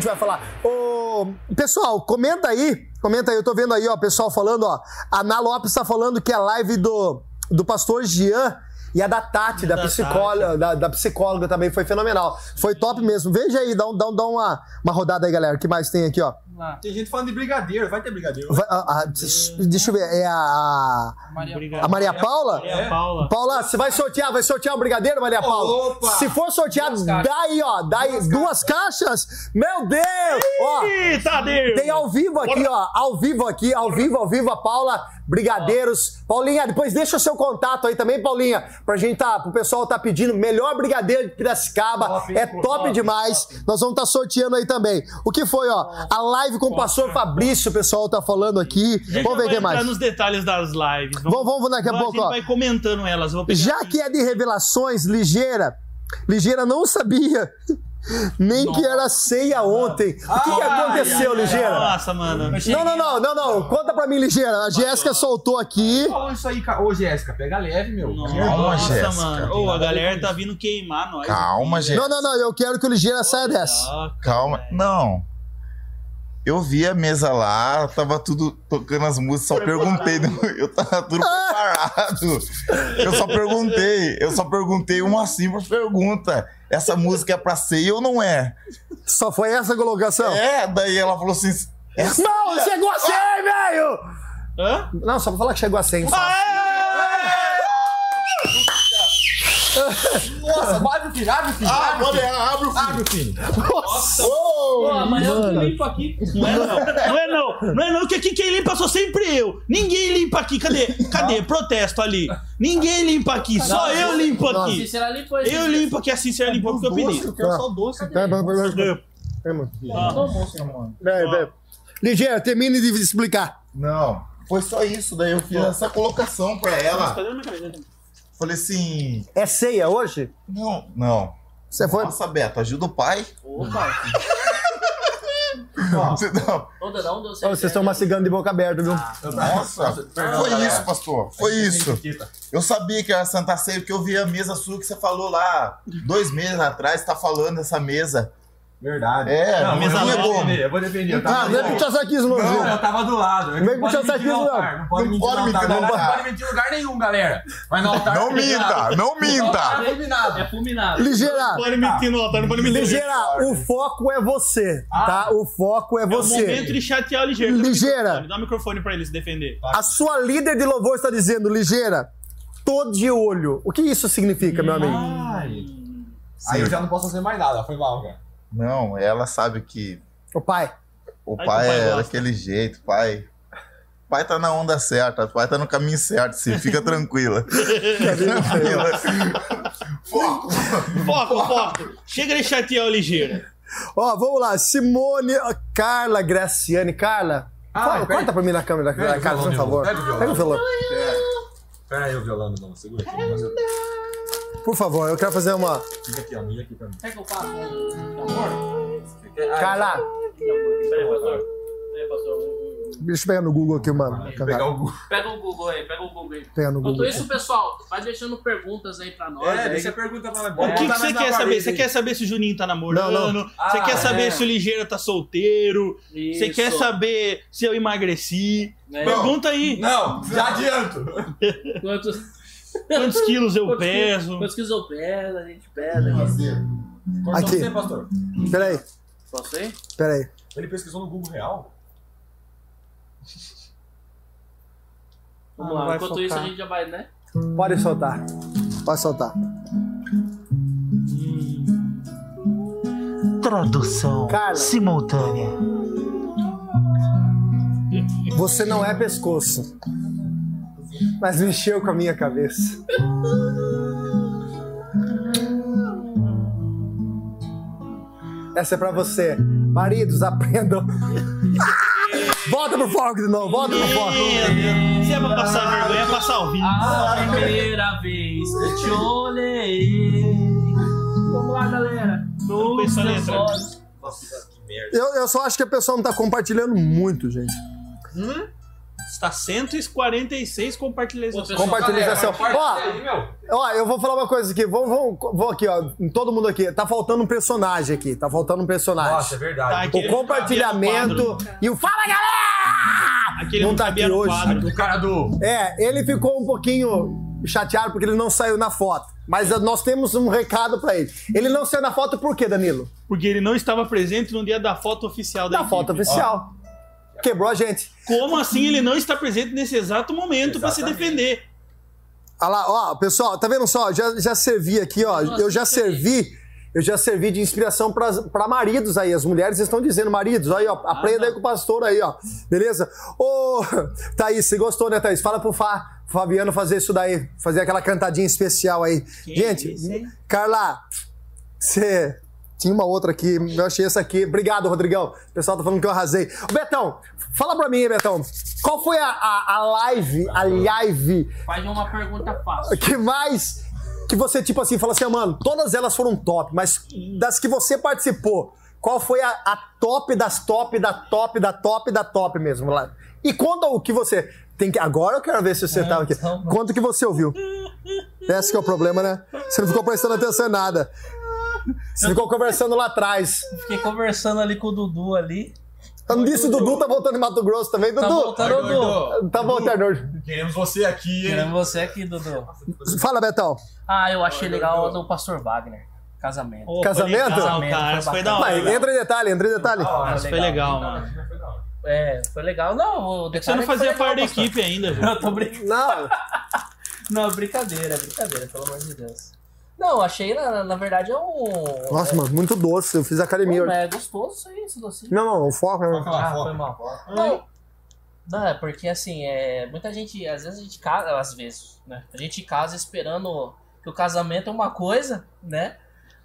gente vai falar. Ô, pessoal, comenta aí. Comenta aí, eu tô vendo aí, ó, pessoal falando, ó. A Ana Lopes tá falando que a live do, do pastor Jean e a da Tati, da, Da psicóloga, da, da psicóloga também foi fenomenal. Foi top mesmo. Veja aí, dá, um- dá, um- dá uma, uma rodada aí, galera. O que mais tem aqui, ó? Tem gente falando de brigadeiro, vai ter brigadeiro. Vai- a- a- deixa eu ver, é a. Obrigado. A Maria Paula? Maria Paula. Paula, você vai sortear, vai sortear um brigadeiro, Maria Paula? Opa! Se for sorteado, dá aí, ó, dá aí duas caixas. Meu Deus! Ó, Ih, Tadeu! tem ao vivo aqui, ó, ao vivo aqui, ao vivo, ao vivo, a Paula Brigadeiros. Paulinha, depois deixa o seu contato aí também, Paulinha, pra gente tá, pro pessoal tá pedindo melhor brigadeiro de Piracicaba. Top, é top top, demais. Nós vamos estar sorteando aí também. O que foi, ó? A live com o pastor Fabrício, o pessoal tá falando aqui. A Vamos ver o vai que mais. nos detalhes das lives. Vamos, vamos daqui a Agora pouco, gente ó. vai comentando elas. Já aqui. que é de revelações, ligeira, ligeira não sabia nem que era ceia ontem. O que, que aconteceu, ligeira? Nossa, mano. Não, não, não, não, não. Conta pra mim, ligeira. A Jéssica soltou aqui. Falou isso aí, cara. Ô, Jéssica, pega leve, meu. Calma, Nossa, Jéssica. mano. Ô, a galera tá vindo queimar nós. Calma, gente. Não, não, não. Eu quero que o ligeira saia dessa. Calma. Não. Eu vi a mesa lá, tava tudo tocando as músicas, só perguntei. Eu tava tudo preparado. Eu só perguntei. Eu só perguntei uma simples pergunta. Essa música é pra ceia ou não é? Só foi essa a colocação? É, daí ela falou assim. Essa... Não, chegou a 100, velho! Hã? Não, só pra falar que chegou a 100. só. Nossa, abre o filho, abre o filho. Ah, abre pode filho. abre o filho. Abre o filho. Pô, amanhã eu que limpo aqui. Não é não. Não é não. Não é não, que aqui quem limpa sou sempre eu. Ninguém limpa aqui. Cadê? Cadê? Protesto ali. Ninguém limpa aqui. Só eu limpo aqui. Cícera limpou Eu limpo aqui, assim você limpa porque eu pedi. Eu quero só doce. Mano. almoço. Pera, pera. Ligeira, termine de explicar. Não, foi só isso. Daí eu fiz essa colocação pra ela. Cadê minha camisa? Falei assim. É ceia hoje? Não, não. Você foi. Nossa, Beto, ajuda o pai. Opa. Você não. Dá um doce. Ô, vocês estão mastigando de boca aberta, viu? Nossa, foi isso, pastor. Foi isso. Eu sabia que era Santa Ceia, porque eu vi a mesa sua que você falou lá dois meses atrás, tá falando dessa mesa. Verdade. É, não, mas eu não é vou como. defender, eu vou defender. Eu Ah, não é puxar saquismo, não, Não, eu tava do lado. Não vem puxar saquismo, não. Não pode Não mentir Não altar. pode mentir em lugar nenhum, galera. Mas no altar. Não minta, não minta. É fulminado. É fulminado. Ligeira, Pode mentir no altar, não pode mentir. ligeira, o foco é você, tá? O foco é É o momento você. de chatear o ligeiro. Ligeira. Dá o microfone pra ele se defender. A sua líder de louvor está dizendo, ligeira, tô de olho. O que isso significa, meu amigo? Ai. Aí eu já não posso fazer mais nada. Foi mal, cara. Não, ela sabe que O pai. o Ai, pai o pai é gosta. daquele jeito, pai. O pai tá na onda certa, o pai tá no caminho certo, sim, fica tranquila. tranquila. Foco! Foco, foco. Chega de chatear o ligeiro. Ó, vamos lá. Simone, ó, Carla, Graciane. Carla, Ah, fala- corta pra mim na câmera, Pega Carla, por favor. pega o violão. Pega o violão. Pera aí, o violão, não. Segura aqui. Por favor, eu quero fazer uma. Fica aqui, ó. Aqui pra mim. Quer que eu faça um amor? Carla, Peraí, pastor. Peraí, pastor. Deixa eu pegar no Google aqui, mano. Pegar o Google. Pega o Google aí, pega o Google aí. Pegar no Enquanto Google. isso, pessoal, vai deixando perguntas aí pra nós. É, aí. deixa a pergunta pra nós. O que, que você quer saber? Você quer saber se o Juninho tá namorando? Não, não. Você Ah, quer saber é. se o Ligeiro tá solteiro? Você Isso. quer saber se eu emagreci? É. Pergunta aí. Não, já adianto. Quantos, Quantos quilos eu quantos quilos- peso? Quantos quilos eu peso? A gente pesa. aqui. Corta Aqui. você, pastor. Peraí, Posso ir? peraí. Ele pesquisou no Google Real? Vamos Ah, lá. Enquanto focar. isso, a gente já vai, né? Pode soltar. Pode soltar. Tradução Carla. simultânea. Você não é pescoço. Mas mexeu com a minha cabeça. Essa é pra você. Maridos, aprendam. Volta pro foco de novo, volta pro foco. Se é pra passar vergonha, é passar ao vivo. A primeira vez que eu te olhei. Vamos lá, galera. Nos seus olhos. Nossa, que merda. Eu, eu só acho que a pessoa não tá compartilhando muito, gente. Está 146 compartilhações. Compartilhação. Ó. Ó, eu vou falar uma coisa aqui. Vamos, vamos, vou aqui, ó. em Todo mundo aqui. Tá faltando um personagem aqui. Tá faltando um personagem. Nossa, é verdade. Tá o compartilhamento e o Fala Galera! Aquele não não tá aqui hoje. quadro. O cara do. É, ele ficou um pouquinho chateado porque ele não saiu na foto. Mas nós temos um recado pra ele. Ele não saiu na foto por quê, Danilo? Porque ele não estava presente no dia da foto oficial da Na foto oficial. Quebrou a gente. Como assim ele não está presente nesse exato momento pra se defender? Olha lá, ó, pessoal, tá vendo só? Já, já servi aqui, ó. Eu já servi. Eu já servi de inspiração para maridos aí. As mulheres estão dizendo, maridos, aí, ó, aprenda aí com o pastor aí, ó. Beleza? Ô, Thaís, você gostou, né, Thaís? Fala pro Fá, Fabiano fazer isso daí, fazer aquela cantadinha especial aí. Gente, isso? Carla, você. Tinha uma outra aqui, eu achei essa aqui. Obrigado, Rodrigão. O pessoal tá falando que eu arrasei. Betão, fala pra mim, Betão. Qual foi a, a, a live, a live Faz uma pergunta fácil. que mais que você, tipo assim, fala assim, ah, mano, todas elas foram top, mas das que você participou, qual foi a, a top das top, da top, da top, da top mesmo lá? E conta o que você. Tem que, agora eu quero ver se você tava aqui. então- Conta o que você ouviu. Esse que é o problema, né? Você não ficou prestando atenção em nada. Você ficou conversando lá atrás. Fiquei conversando ali com o Dudu ali. Eu não disse, o Dudu tá voltando em Mato Grosso também. Tá Dudu, voltando, Dudu. tá voltando. Queremos você aqui, hein? Querendo você aqui, Dudu. Fala, Betão. Ah, eu achei legal o do Pastor Wagner. Casamento. Ô, Casamento? Foi legal, Casamento, cara. foi foi da hora. Vai, entra em detalhe, entra em detalhe. Ah, Isso foi legal, mano. É, foi legal. Não, o Você detalhe não é que foi fazia legal, parte da equipe ainda, velho. Eu tô brincando. Não, Não, brincadeira, brincadeira, pelo amor de Deus. Não, achei, na, na verdade, é um. Nossa, mano, muito doce. Eu fiz academia. Não, é gostoso isso aí, esse docinho. Não, não, o foco é. Ah, foi mal. Não, não, é porque assim, é, muita gente, às vezes a gente casa, às vezes, né? A gente casa esperando que o casamento é uma coisa, né?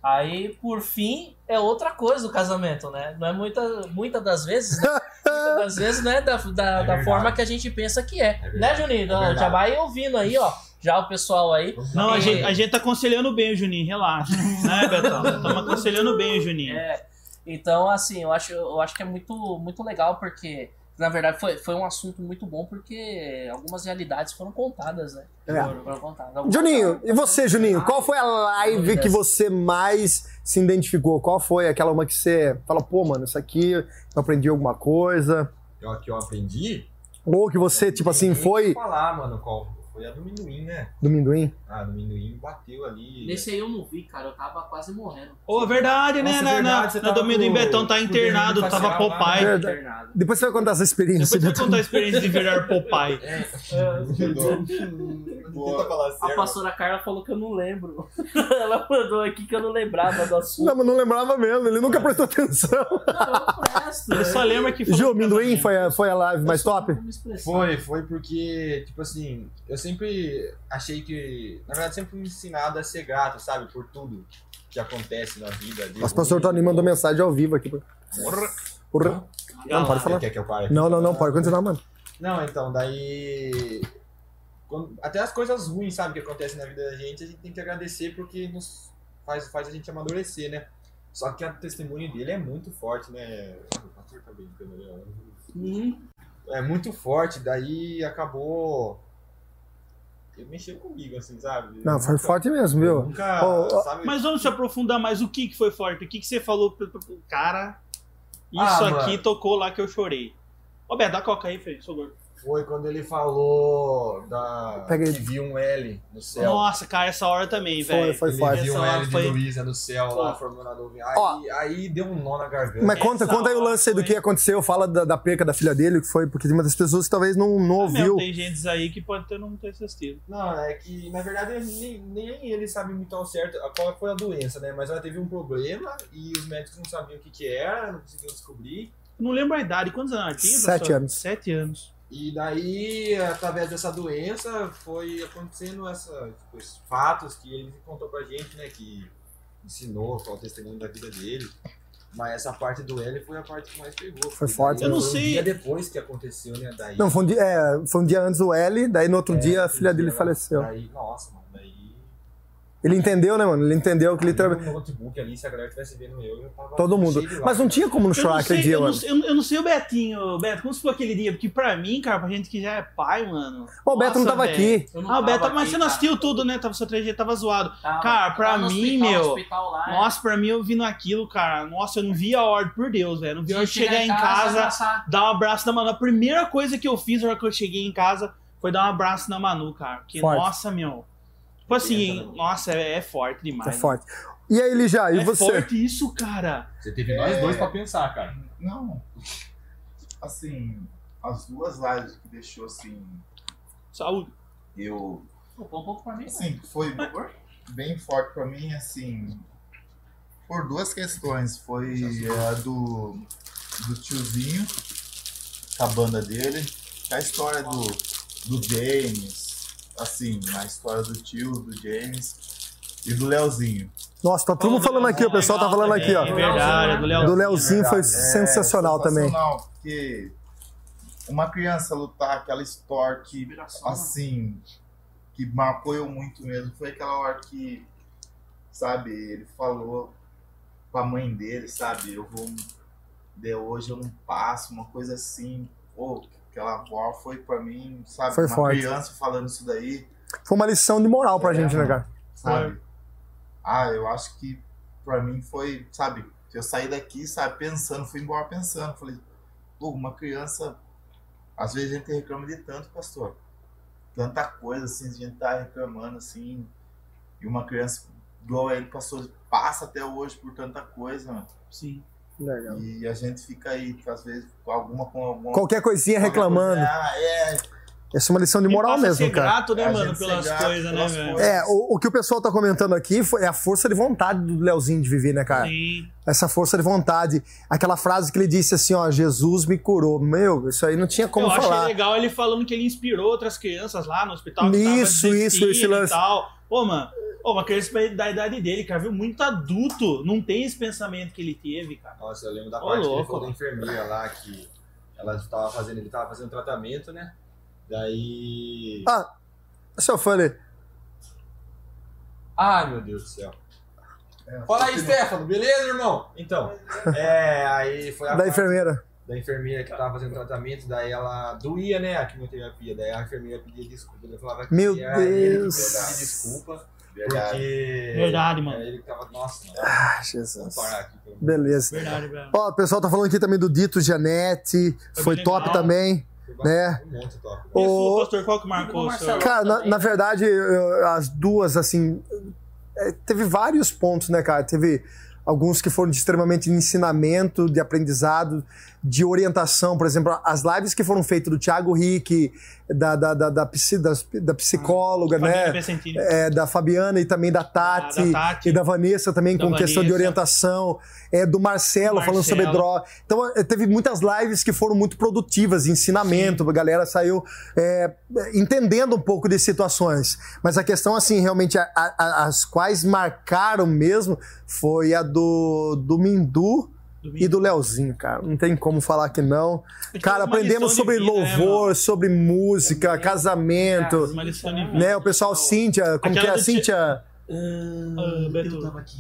Aí, por fim, é outra coisa o casamento, né? Não é muita, muita das vezes, né? Muitas das vezes não é da, da, da verdade. forma que a gente pensa que é. né, verdade. Juninho? É já vai ouvindo aí, ó. Já o pessoal aí. Não, a E- gente, a gente tá aconselhando bem o Juninho, relaxa. né, Betão? Estamos aconselhando bem o Juninho. É, então, assim, eu acho, eu acho que é muito, muito legal porque, na verdade, foi, foi um assunto muito bom porque algumas realidades foram contadas, né? É. Foram, foram contadas. Algumas- Juninho, e você, Juninho? Qual foi a live que você mais se identificou? Qual foi aquela uma que você fala, pô, mano, isso aqui eu aprendi alguma coisa? Eu, que eu aprendi. Ou que você, tipo assim, foi falar, mano, qual? Foi a do Minduim, né? do Minduim? Ah, do Minduim bateu ali. Nesse aí eu não vi, cara, eu tava quase morrendo. Ô, verdade, né? Nossa, na, verdade, na, você na domínio do com- Betão tá internado, tava lá, Popeye. né? Depois você vai contar essa experiência. Depois você vai contar a experiência de virar Popeye. Tenta falar A pastora Carla falou que eu não lembro. Ela mandou aqui que eu não lembrava do assunto. Não, mas não lembrava mesmo, ele nunca prestou atenção. eu presto. Ele só lembra que Ju, falou Minduim foi a, foi a live mais top? Foi, foi porque, tipo assim, eu sempre achei que. Na verdade, sempre fui me ensinado a ser grato, sabe? Por tudo que acontece na vida. de Nossa, o pastor. Tony mandou mensagem ao vivo aqui. Porra. Porra. Não, pode falar. Quer que eu pare aqui? Não, não, não, pode continuar, mano. Não, então, daí. quando- até as coisas ruins, sabe, que acontecem na vida da gente, a gente tem que agradecer porque nos faz, faz a gente amadurecer, né? Só que o testemunho dele é muito forte, né? O pastor tá brincando ali, ó. É muito forte, daí acabou. Ele mexeu comigo, assim, sabe? Não, foi Nunca- forte mesmo, eu viu? Nunca, Ô, ô, sabe? Mas vamos se aprofundar mais. O que, que foi forte? O que, que você falou pro, pro- pro cara? Isso Ah, aqui mano. tocou lá que eu chorei. Ô, Beto, dá coca aí, Fê, sou gordo. Foi quando ele falou da. Pega aí. que viu um L no céu. Nossa, cara, essa hora também, Foi, velho. foi ele forte. viu um L de foi- Luísa no céu lá Pô. formando a nuvem. Aí, aí deu um nó na garganta. Mas conta, Essa conta aí o lance aí do foi- que aconteceu, fala da, da perca da filha dele, que foi, porque tem muitas pessoas que talvez não, não Ah, ouviu. Tem gente aí que pode ter, não ter assistido. Não, é que na verdade nem, nem ele sabe muito ao certo qual foi a doença, né? Mas ela teve um problema e os médicos não sabiam o que, que era, não conseguiam descobrir. Não lembro a idade. Quantos anos ela tinha? Sete professor? anos. Sete anos. E daí, através dessa doença, foi acontecendo essa, tipo, esses fatos que ele contou pra gente, né? Que ensinou qual é o testemunho da vida dele. Mas essa parte do L foi a parte que mais pegou. Foi forte, daí Eu não foi sei. Um dia depois que aconteceu, né? Daí, Não, foi um, dia, é, foi um dia antes o L, daí no outro É, dia a filha dele faleceu. Daí, nossa, mano. Ele entendeu, né, mano? Ele entendeu que literalmente. No notebook ali, se a galera tivesse vendo eu, eu tava Todo mundo. Mas não tinha como não chorar não, aquele dia, eu, não, mano. sei- eu, não- eu não sei o Betinho, Beto, como se foi aquele dia? Porque pra mim, cara, pra gente que já é pai, mano. Ó, o Beto não tava velho. aqui. Não Ah, o Beto, tava mas aqui, você não assistiu tudo, né? Tava, seu 3G tava zoado. Tava- Cara, pra tava mim, hospital, meu, hospital lá, é. Nossa, pra mim, eu vindo aquilo, cara. Nossa, eu não vi a hora, por Deus, velho. Não vi a hora de chegar em casa, abraçar. dar um abraço na Manu. A primeira coisa que eu fiz na hora que eu cheguei em casa foi dar um abraço na Manu, cara. Porque, Forte. nossa, meu. Tipo assim, nossa, é, é forte É demais. forte. E aí, Elijah, e É você? forte isso, cara. Você teve nós dois pra pensar, cara. Não. Assim, as duas lives que deixou assim, Saúde. eu. Um pouco pra mim. Assim, foi bem forte pra mim, assim. Por duas questões. Foi a do, do tiozinho, a banda dele, a história do, do James, assim, a história do tio, do James e do Leozinho. Nossa, tá todo mundo falando aqui, o pessoal tá falando aqui, É ó. verdade, do Leozinho foi É, sensacional também. sensacional, porque uma criança lutar aquela história que, assim, que marcou eu muito mesmo, foi aquela hora que, sabe, ele falou pra mãe dele, sabe, eu vou, de hoje eu não passo, uma coisa assim, pô, aquela avó foi pra mim, sabe, Foi uma forte. criança falando isso daí, Foi uma lição de moral pra É, gente, né, cara? sabe? Ah, eu acho que pra mim foi, sabe, eu saí daqui, sabe, pensando, fui embora pensando, falei, pô, uma criança, às vezes a gente reclama de tanto, pastor, tanta coisa, assim, a gente tá reclamando, assim, e uma criança igual ele passou, passa até hoje por tanta coisa, mano, Sim. Legal. e a gente fica aí, às vezes, com alguma, com alguma... Qualquer coisinha qualquer reclamando. coisa, ah, é, Essa é uma lição de moral mesmo, ser cara. grato, né, A mano, pelas coisas, né, velho? É, o, o que o pessoal tá comentando aqui foi, é a força de vontade do Leozinho de viver, né, cara? Sim. Essa força de vontade. Aquela frase que ele disse assim, ó, Jesus me curou. Meu, isso aí não tinha como eu achei falar. legal ele falando que ele inspirou outras crianças lá no hospital. que Isso, tava isso, esse lance. E tal. Pô, mano, uma criança da idade dele, cara, viu? Muito adulto. Não tem esse pensamento que ele teve, cara. Nossa, eu lembro da Ô, parte que ele louco, falou da enfermeira lá, que ela tava fazendo, ele tava fazendo tratamento, né? Daí. Ah, seu fã ali. Ai, meu Deus do céu. É, Fala aí, Stefano, beleza, irmão? Então, é, aí foi a Da enfermeira. da enfermeira que tava fazendo tratamento, daí ela doía, né, a quimioterapia, daí a enfermeira pedia desculpa, ele falava que Meu era ele que Deus. pedia desculpa, Verdade. porque... Verdade, mano. Era ele que tava, nossa, não, Ah, vamos Jesus. parar aqui. Beleza. Verdade, velho. Ó, o pessoal tá falando aqui também do Dito Janete. Foi Foi top legal. também. Né? Um monte top. O O- pastor, qual que marcou? Marcelo. Cara, na, na verdade, eu- as duas, assim. é, teve vários pontos, né, cara? Teve alguns que foram de extremamente ensinamento, de aprendizado, de orientação. Por exemplo, as lives que foram feitas do Thiago Rick, da, da, da, da, da psicóloga, Família né? É, da Fabiana e também da Tati, Ah, da Tati. e da Vanessa também com questão de Vanessa. orientação, é, do Marcelo, Do falando sobre Marcelo. droga. Então é, teve muitas lives que foram muito produtivas, ensinamento, a galera saiu é, entendendo um pouco de situações. Mas a questão, assim, realmente, a- a- as quais marcaram mesmo foi a do, do Mindu e do Leozinho, cara. Não tem como falar que não. Cara, aprendemos sobre vida, né, louvor, sobre música, casamento. Uma lição de vida. Né, o pessoal, Cíntia, como Aquela que é a Ti- Cíntia? Ah, Beto. Eu tava aqui.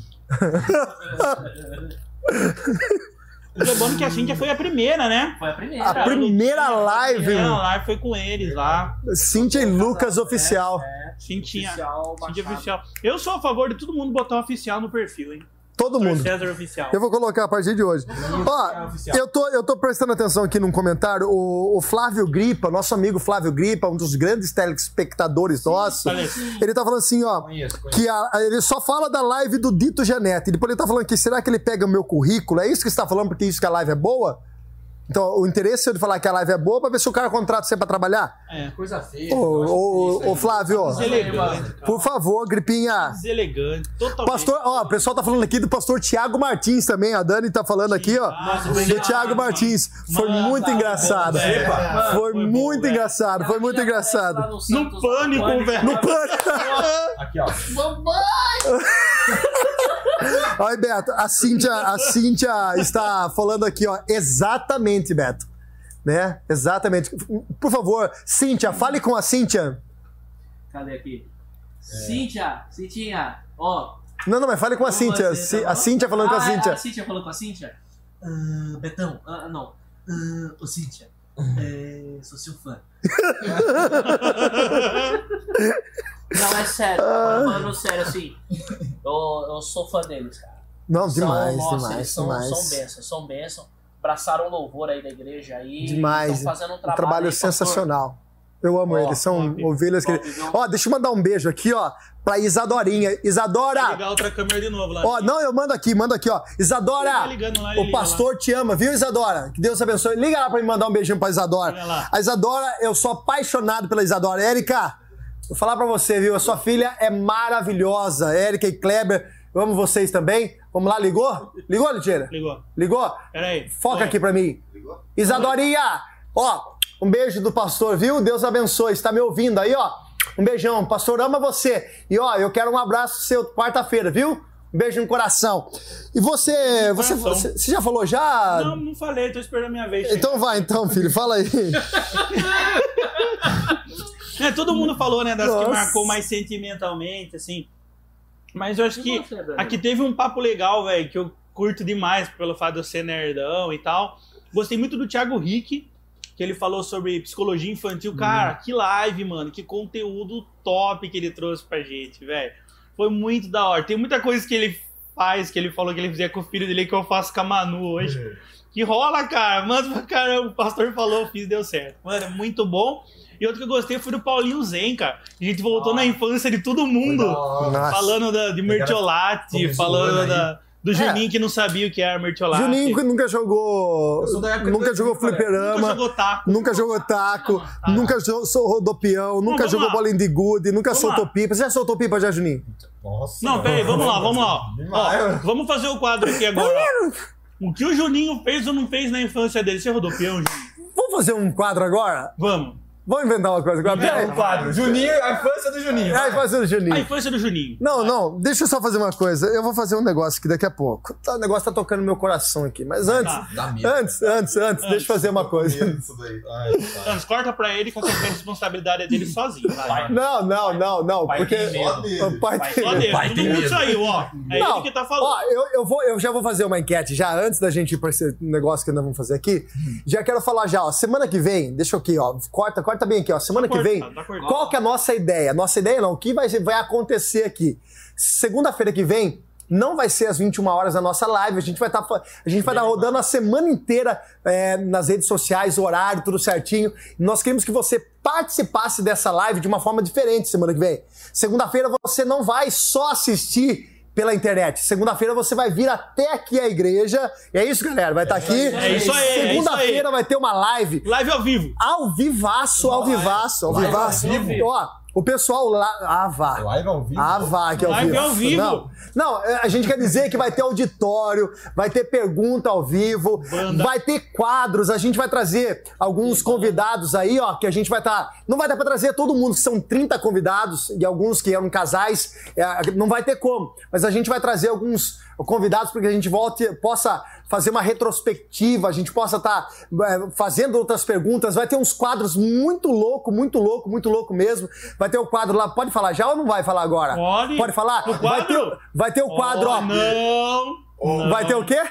O que é bom que a Cíntia foi a primeira, né? Foi a primeira. A primeira live, A primeira live foi com eles lá. Cíntia e Lucas Oficial. É, Cintinha. oficial, Cíntia baixado. oficial. Eu sou a favor de todo mundo botar um oficial no perfil, hein? Todo mundo. César oficial. Eu vou colocar a partir de hoje. Ó, eu tô, eu tô prestando atenção aqui num comentário. O, o Flávio Gripa, nosso amigo Flávio Gripa, um dos grandes telespectadores nossos, ele tá falando assim, ó. Conheço, conheço. Que a- ele só fala da live do Dito Janete. Depois ele tá falando que será que ele pega o meu currículo? É isso que você tá falando porque isso que a live é boa? Então, o interesse é de falar que a live é boa pra ver se o cara contrata você pra trabalhar? É. Coisa feia. Ô, ô, ô, Flávio, ó, Deselegante, por favor, Gripinha. Deselegante. Totalmente. Pastor, ó, o pessoal tá falando aqui do pastor Tiago Martins também. A Dani tá falando aqui, ó. Nossa, do Tiago. Martins. Foi muito tá engraçado. Foi muito engraçado. Foi muito engraçado. no pânico, velho. No pano. Aqui, ó. Olha, Beto, a Cíntia, a Cíntia está falando aqui, ó. Exatamente, Beto. Né? Exatamente. Por favor, Cíntia, fale com a Cíntia. Cadê aqui? Cíntia, Cintinha. Ó, Não, não, mas fale com a Cíntia. tá A? Cíntia falando com a Ah, é, Cíntia. A Cíntia falou com a Cíntia? Ah, Betão, ah, não. Ah, ô Cíntia, é, sou seu fã. Não, é sério, Ah. falando sério, assim. Eu, eu sou fã deles, cara. Não, São- demais, nossa, demais, eles são, demais. São bênçãos, são bênçãos. Abraçaram o louvor aí da igreja aí. Demais. Estão fazendo um Um trabalho, trabalho aí, pastor. sensacional. Eu amo Ó, eles, são top, ovelhas que. top, viu? Ó, deixa eu mandar um beijo aqui, ó, pra Isadorinha. Isadora! ligar outra câmera de novo lá. Ó, não, eu mando aqui, mando aqui, ó. Isadora! Tá ligando lá, o pastor te ama, viu, Isadora? Que Deus abençoe. Liga lá pra me mandar um beijinho pra Isadora. Liga lá. A Isadora, eu sou apaixonado pela Isadora. Érica, vou falar pra você, viu? A sua filha é maravilhosa. Érica e Kleber, eu amo vocês também. Vamos lá, ligou? Ligou, Liteira? Ligou. Ligou? Pera aí. Foca Oi. aqui pra mim. Isadorinha, ó, um beijo do pastor, viu? Deus abençoe. Está me ouvindo aí, ó? Um beijão. Pastor ama você. E ó, eu quero um abraço seu quarta-feira, viu? Um beijo no coração. E você, você, Coração. você, você já falou já? Não, não falei, tô esperando a minha vez. Então vai, então, filho, fala aí. É, todo mundo falou, né, das Nossa. que marcou mais sentimentalmente, assim. Mas eu acho que você, aqui teve um papo legal, velho, que eu curto demais pelo fato de eu ser nerdão e tal. Gostei muito do Thiago Rick, que ele falou sobre psicologia infantil. Cara, que live, mano, que conteúdo top que ele trouxe pra gente, velho. Foi muito da hora. Tem muita coisa que ele faz, que ele falou que ele fazia com o filho dele, que eu faço com a Manu hoje. Que rola, cara. Mano, cara, o pastor falou, eu fiz, deu certo. Mano, é muito bom. E outro que eu gostei foi do Paulinho Zen, cara. A gente voltou na infância de todo mundo. Nossa. Falando da, de Mertiolate, começou falando da, do Juninho que não sabia o que era Mertiolate. Juninho que nunca jogou. Nunca jogou cara. nunca fliperama. jogou taco. Nunca jogou taco, Tá. nunca jo- sou rodopião, nunca vamos jogou lá. bolinha de gude, nunca Vamos soltou lá. pipa. Você já soltou pipa já, Juninho? Nossa. Não, peraí, vamos lá, vamos lá. ó. Vamos fazer o quadro aqui agora. ó. O que o Juninho fez ou não fez na infância dele? Você rodou peão, Juninho? Vamos fazer um quadro agora? Vamos. Vamos inventar uma coisa agora? Inventa Peraí. Um quadro. Juninho, a infância do Juninho. Fazer o A Juninho. infância do Juninho. Não, não, deixa eu só fazer uma coisa. Eu vou fazer um negócio aqui daqui a pouco. Tá, O negócio tá tocando no meu coração aqui. Mas antes, Tá. Antes, antes, antes, deixa eu fazer uma coisa. Isso daí. Ai. Então, corta pra ele que a responsabilidade é dele sozinho. Vai. Não, não, não, não. Pai Porque. O pai tem medo. dele. pai tem medo. saiu, ó. É Não, ele que tá falando. Ó, eu, eu, vou, eu já vou fazer uma enquete já antes da gente ir pra esse negócio que nós vamos fazer aqui. Já quero falar já, ó. Semana que vem, deixa eu aqui, ó. Corta, corta bem aqui, ó. Semana que Tá vem, cortado, tá qual que é a nossa ideia? Nossa ideia não, o que vai, vai acontecer aqui? Segunda-feira que vem. Não vai ser às 21 horas a nossa live. A gente vai estar a gente vai estar rodando a semana inteira é, nas redes sociais, horário, tudo certinho. Nós queremos que você participasse dessa live de uma forma diferente semana que vem. Segunda-feira você não vai só assistir pela internet. Segunda-feira você vai vir até aqui à igreja. E é isso, galera. Vai estar aqui. É isso aí, é isso Segunda-feira aí. vai ter uma live Live ao vivo. ao vivaço, ao vivaço, ao Live vivaço. ao vivo? Ó, o pessoal lá. Ah, vá. Live ao vivo. Ah, vá, que é ao Live vivo. ao vivo. Não, não, é, a gente quer dizer que vai ter auditório, vai ter pergunta ao vivo, Banda. vai ter quadros, a gente vai trazer alguns convidados aí, ó, que a gente vai estar. não vai dar pra trazer todo mundo, que são 30 convidados, e alguns que eram casais, é, não vai ter como. Mas a gente vai trazer alguns convidados para que a gente volte, possa fazer uma retrospectiva, a gente possa estar fazendo outras perguntas. Vai ter uns quadros muito louco, muito louco, muito louco mesmo. Vai ter o quadro lá, pode falar já ou não vai falar agora? Pode. Pode falar? O Vai ter, quadro? vai ter o quadro, Oh, ó. Não. Vai ter o quê?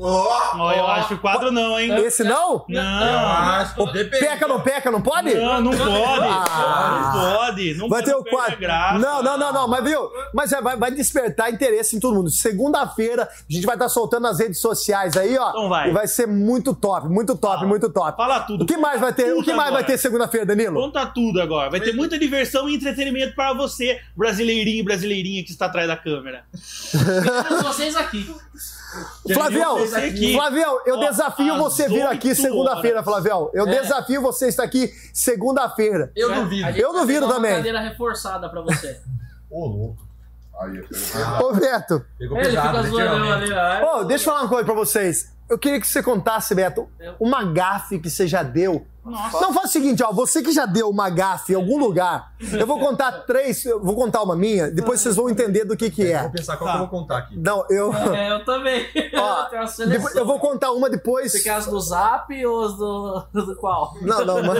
Ó, eu acho que o quadro não, hein? Esse não? Eu Não. acho. Depende. Peca não peca, não pode? Não, não pode. Ah. Não pode. Não Vai pode ter o quadro. graça. Não, não, não, não, mas viu? Mas vai, vai despertar interesse em todo mundo. Segunda-feira, a gente vai estar soltando nas redes sociais aí, ó. Então vai. E vai ser muito top, muito top, muito top. Fala tudo. O que mais vai ter? O que mais vai agora. ter segunda-feira, Danilo? Conta tudo agora. Vai ter muita diversão e entretenimento para você, brasileirinho e brasileirinha que está atrás da câmera. Vocês aqui. Flavião, você aqui. Flavião, eu Ó, desafio você vir aqui segunda-feira. Flavião. Eu É. desafio você estar aqui segunda-feira. Eu duvido. Eu duvido também. Uma cadeira reforçada pra você. Ô, louco. Aí, Ô, Beto, Pegou Ele pesado, fica zoando literalmente. ali, ó. ô, deixa eu falar uma coisa pra vocês. Eu queria que você contasse, Beto, uma gafe que você já deu Nossa. Não, faz o seguinte, ó. Você que já deu uma gafe em algum lugar, eu vou contar três, eu vou contar uma minha, depois vocês vão entender do que que Vou é. pensar qual Tá. que eu vou contar aqui. Não, eu... É, eu também. Ó, eu depois- eu vou contar uma depois. Você quer as do Zap ou as do, do qual? Não, não, mas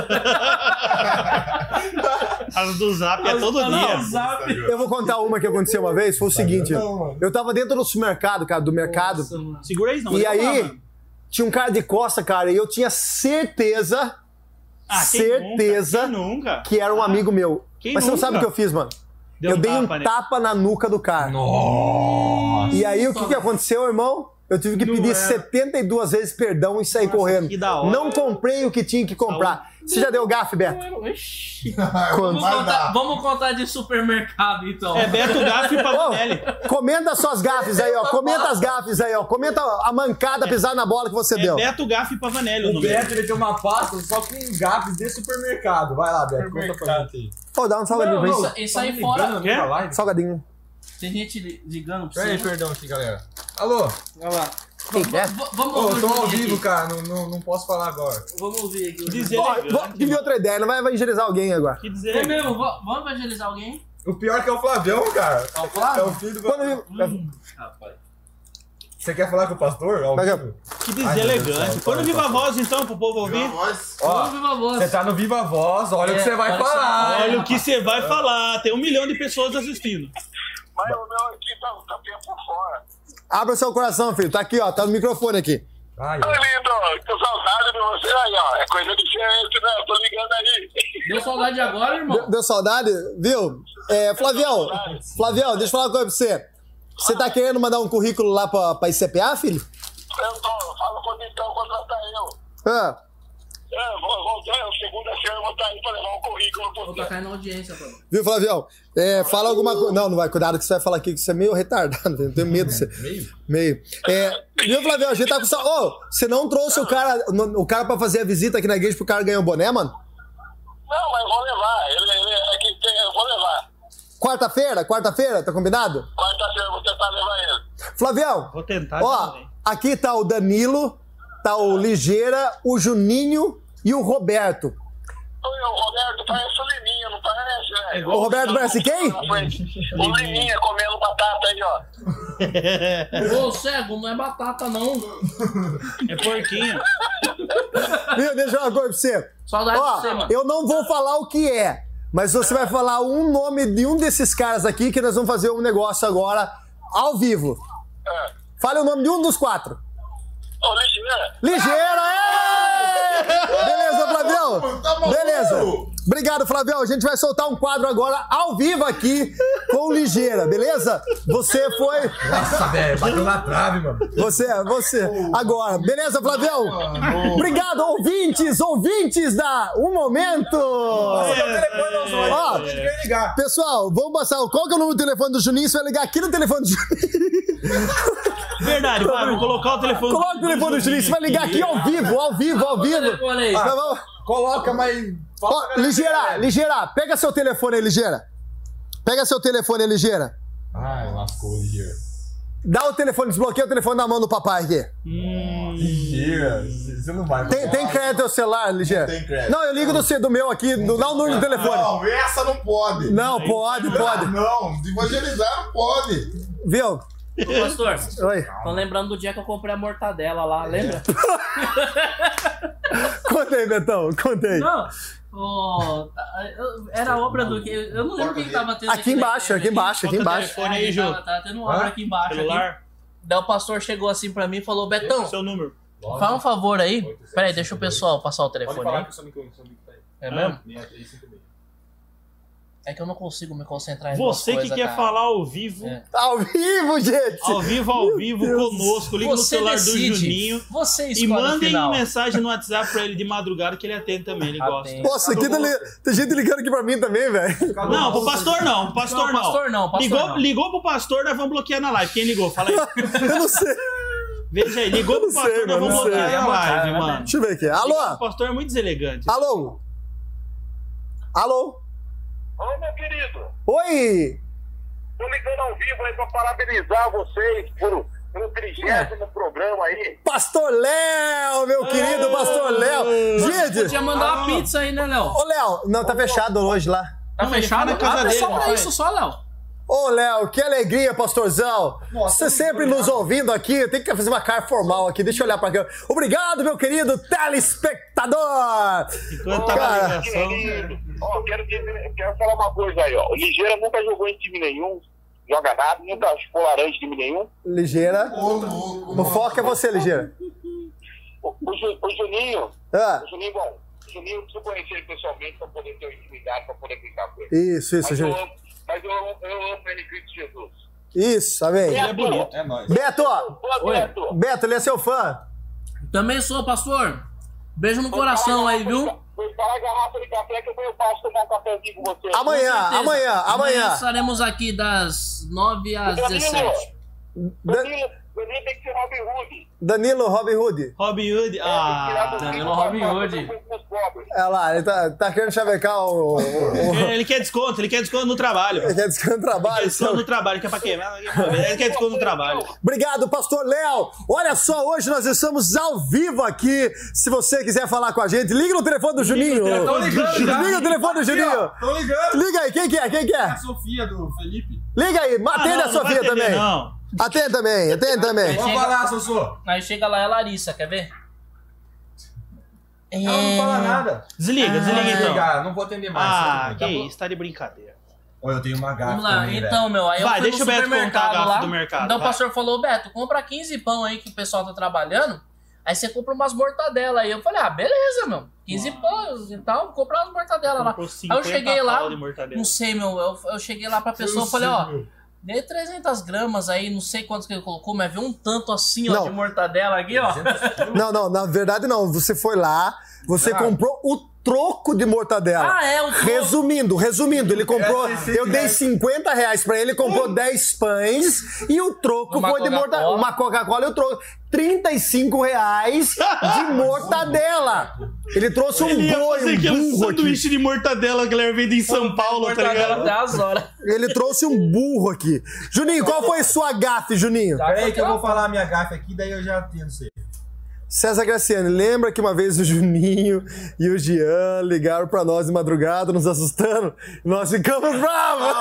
As do Zap é todo Não, dia. Zap. eu vou contar uma que aconteceu uma vez. Foi o seguinte: eu tava dentro do supermercado, cara, do mercado, Nossa, mano. Segura aí, não. e eu falar, aí mano. tinha um cara de costa, cara, e eu tinha certeza Ah, quem certeza Nunca? Quem nunca? que era um amigo meu. Mas você não nunca? sabe o que eu fiz, mano? Deu eu dei um tapa, né? tapa na nuca do cara. Nossa! E aí o que, que aconteceu, irmão? Eu tive que Não pedir é. 72 vezes perdão e sair Nossa, correndo. que da hora. Não comprei o que tinha que comprar. Você já deu gafe, Beto? Vamos contar, vamos contar de supermercado, então. É Beto Gaff e Pavanelli. Comenta suas gafes aí, ó. Comenta as gafes aí, ó. Comenta a mancada pisar na bola que você É deu. Beto Gaff e Pavanelli o O. Beto ele tem uma pasta só com gafes de supermercado. Vai lá, Beto, conta pra gente aí. Pô, dá um salgadinho pra Não, gente. isso, isso Tá aí me fora. ligando? Salgadinho. Tem gente li- ligando pra você. perdão aqui, galera. Alô? Olha lá. V- Vamos Ô, eu tô ao ouvir vivo, aqui. cara. Não, não, não posso falar agora. Vamos ouvir aqui. Dizer elegante. tive outra ideia, não vai evangelizar alguém agora. Que dizer É mesmo? Va- Vamos evangelizar alguém? O pior que é o Flavião, cara. É o É Flávio? o filho do. Quando Hum, rapaz. Você quer falar com o pastor? Que dizer Ai, meu Deus do elegante. céu, Põe no Viva fala. Voz então pro povo ouvir. voz. Ó, viva a voz. você tá no Viva Voz, olha o que É, você vai falar. Olha o que você vai falar. Tem um milhão de pessoas assistindo. Mas o meu aqui tá, tá bem por fora. Abra seu coração, filho. Tá aqui, ó. Tá no microfone aqui. Ai, lindo, tô saudade de você aí, ó. É coisa diferente, né? Eu tô ligando aí. Deu saudade agora, irmão? Deu, deu saudade? Viu? É, Flavião, Flavião, deixa eu falar uma coisa pra você. Você tá querendo mandar um currículo lá pra, pra ICPA, filho? Eu tô, fala comigo então, contratar eu. Ah, É, vou, vou, eu, segunda-feira eu vou estar aí pra levar um currículo Vou aí na audiência, pô. viu, Flavião? É, fala alguma coisa. Não, não vai. Cuidado que você vai falar aqui que você é meio retardado. Eu tenho medo de você. meio? Meio. É, viu, Flavião? A gente tá com. Ô, você não trouxe o cara, o cara pra fazer a visita aqui na igreja pro cara ganhar o boné, mano? Não, mas vou levar. Ele, ele é que tem, eu vou levar. Quarta-feira? Quarta-feira? Tá combinado? Quarta-feira eu vou tentar levar ele. Flavião, Vou tentar ó, também. aqui tá o Danilo, tá o Ligeira, o Juninho e o Roberto. O Roberto parece o Lininha, não parece, É velho? igual O Roberto parece quem? O Lininha comendo batata aí, ó. Ô, cego, não é batata, não. É porquinho. Viu? Deixa eu falar uma coisa pra você. Saudade Ó, de você, mano. eu não vou falar o que é, mas você vai falar um nome de um desses caras aqui que nós vamos fazer um negócio agora ao vivo. É. Fale o nome de um dos quatro. Ô, Ligeira, Ligeira! ê! Beleza, Flavião? Tá. Beleza. Obrigado, Flavião. A gente vai soltar um quadro agora ao vivo aqui com o Ligeira, beleza? Você foi. Nossa, velho, bateu na trave, mano. Você, você. Agora, beleza, Flavião? Obrigado, ouvintes, ouvintes da Um Momento! Ó. vai querer ligar. Pessoal, vamos passar. Qual que é o número do telefone do Juninho? Você vai ligar aqui no telefone do Juninho. Verdade, vai, vou colocar o telefone. Coloca o telefone do Juninho. Você vai ligar aqui ao vivo, ao vivo, ao vivo. Olha aí. Coloca, mas. fala Ó, ligeira, ligeira, pega seu telefone aí, ligeira. Pega seu telefone aí, ligeira. Ai, lascou, ligeira. Dá o telefone, desbloqueia o telefone na mão do papai aqui. Ligeira, você não vai. Tem, tem crédito no celular, ligeira? Tem crédito. Não, eu ligo do, seu- do meu aqui, do- dá o número do telefone. Não, essa não pode. Não, pode, pode. Não, evangelizar não pode. Viu? Ô, pastor, Oi. tô lembrando do dia que eu comprei a mortadela lá, lembra? Conta aí, Betão, conta aí. Não. eu- era obra do que. Eu não lembro quem tava tendo. Aqui embaixo, aqui embaixo, aqui embaixo. telefone aí, Ju. Tava, tava tendo uma obra aqui embaixo. Aqui. Daí o pastor chegou assim pra mim e falou: Betão, seu número. fala um favor aí. Peraí, deixa o pessoal passar o Pode telefone falar aí. que tá É Ah. mesmo? Aí. 6356. É que eu não consigo me concentrar em Você que coisas, quer cara. falar ao vivo, É. Ao vivo, gente! ao vivo, ao vivo, Deus. conosco, liga no Você celular decide. do Juninho. Você E o mandem final. mensagem no WhatsApp pra ele de madrugada que ele atende também, ele gosta. Atende. Nossa, aqui tá li- tem gente ligando aqui pra mim também, velho. Não, pro pastor não, pro pastor Não, não. pastor não, pastor ligou, não. ligou pro pastor, nós vamos bloquear na live. Quem ligou? Fala aí. Eu não sei. Veja aí, ligou pro sei, pastor, nós vamos não sei. bloquear na live, Cara, mano. Deixa eu ver aqui. O Alô? pastor é muito deselegante. Alô? Alô? Ô, meu querido, Oi! tô ligando ao vivo aí pra parabenizar vocês por pelo trigésimo programa aí. Pastor Léo, meu querido Pastor Léo. Gente, Podia mandar uma pizza aí, né, Léo? ô Léo, não, tá fechado hoje lá. Tá Não, fechado foi na casa Ah, é dele, só não pra isso, só, Léo. Ô, Léo, que alegria, pastorzão. Nossa, Você sempre nos ouvindo aqui. Tem que fazer uma cara formal aqui. Deixa eu olhar pra cá. Obrigado, meu querido telespectador. Enquanto tava Cara. Querido, ó, quero, dizer- quero falar uma coisa aí, ó. O Ligeira nunca jogou em time nenhum, joga nada, nunca chupou laranja em time nenhum. Ligeira. O foco é você, Ligeira. O, o, Ju- o Juninho, Ah, o Juninho, bom, o Juninho eu preciso conhecer ele pessoalmente pra poder ter intimidade, pra poder brincar com ele. isso, isso, Mas eu gente. amo, mas eu amo, eu amo ele em Cristo Jesus. Isso, amém. Ele é bonito. É nóis. Beto, Oi. Beto, Beto, ele é seu fã. Também sou, pastor. Beijo no coração aí, viu? Foi falar a garrafa de café que eu passo tomar um cafezinho com você. Amanhã, Com certeza. amanhã, amanhã. estaremos aqui das 9 às 17. Da- Danilo, Danilo tem que ser Robin Hood. Danilo Robin Hood. Robin Hood. Ah. Danilo Robin Hood. É lá, ele tá, tá querendo chavecar o. o, o Ele quer desconto, ele quer desconto no trabalho. ele quer descanso Quer trabalho. desconto no trabalho, quer pra quê? Ele quer desconto no trabalho. Obrigado, pastor Léo. Olha só, hoje nós estamos ao vivo aqui. Se você quiser falar com a gente, liga no telefone do Juninho. Ligando já. Liga o telefone do Juninho. Tô ligando. Liga aí, quem que é? Quem que é? A Sofia do Felipe. Liga aí, Ah, atende não, a não vai Sofia atender, também. Não. Atende também, atende também. Vamos Chega. falar, Sossô. Aí chega lá é a Larissa, quer ver? Ela não fala nada. Desliga, Não desliga então. desligar, não vou atender mais. Ah, tá que bom? isso, tá de brincadeira. Ô, eu tenho uma gafa Vamos lá, também, então, meu, aí eu Vai, fui deixa no o Beto contar a gafa lá. do mercado, Então o vai. pastor falou, Beto, compra 15 pão aí que o pessoal tá trabalhando. Aí você compra umas mortadela. Aí eu falei, ah, beleza, meu. 15 pães e tal, comprar umas mortadela lá. Aí eu 50 cheguei lá, não sei, meu, eu, eu cheguei lá pra pessoa e falei, ó, dei 300 gramas aí, não sei quantos que ele colocou, mas veio um tanto assim, ó, Não. de mortadela aqui, ó. Não, não, na verdade não. Você foi lá, você Ah. comprou o troco de mortadela. Ah, é, o troco. Resumindo, resumindo, ele comprou. É, Eu dei é. 50 reais pra ele, comprou 10 pães e o troco Uma foi de mortadela. Uma Coca-Cola e o troco. 35 reais de mortadela. Ele trouxe um Ele boi, um burro aqui. sanduíche de mortadela que ele vende em São Paulo, tá ligado? até as horas. Ele trouxe um burro aqui. Juninho, qual foi sua gafe, Juninho? Pera aí que eu vou falar a minha gafa aqui, daí eu já atendo você. César Graciani, lembra que uma vez o Juninho e o Jean ligaram pra nós de madrugada, nos assustando? Nós ficamos bravos!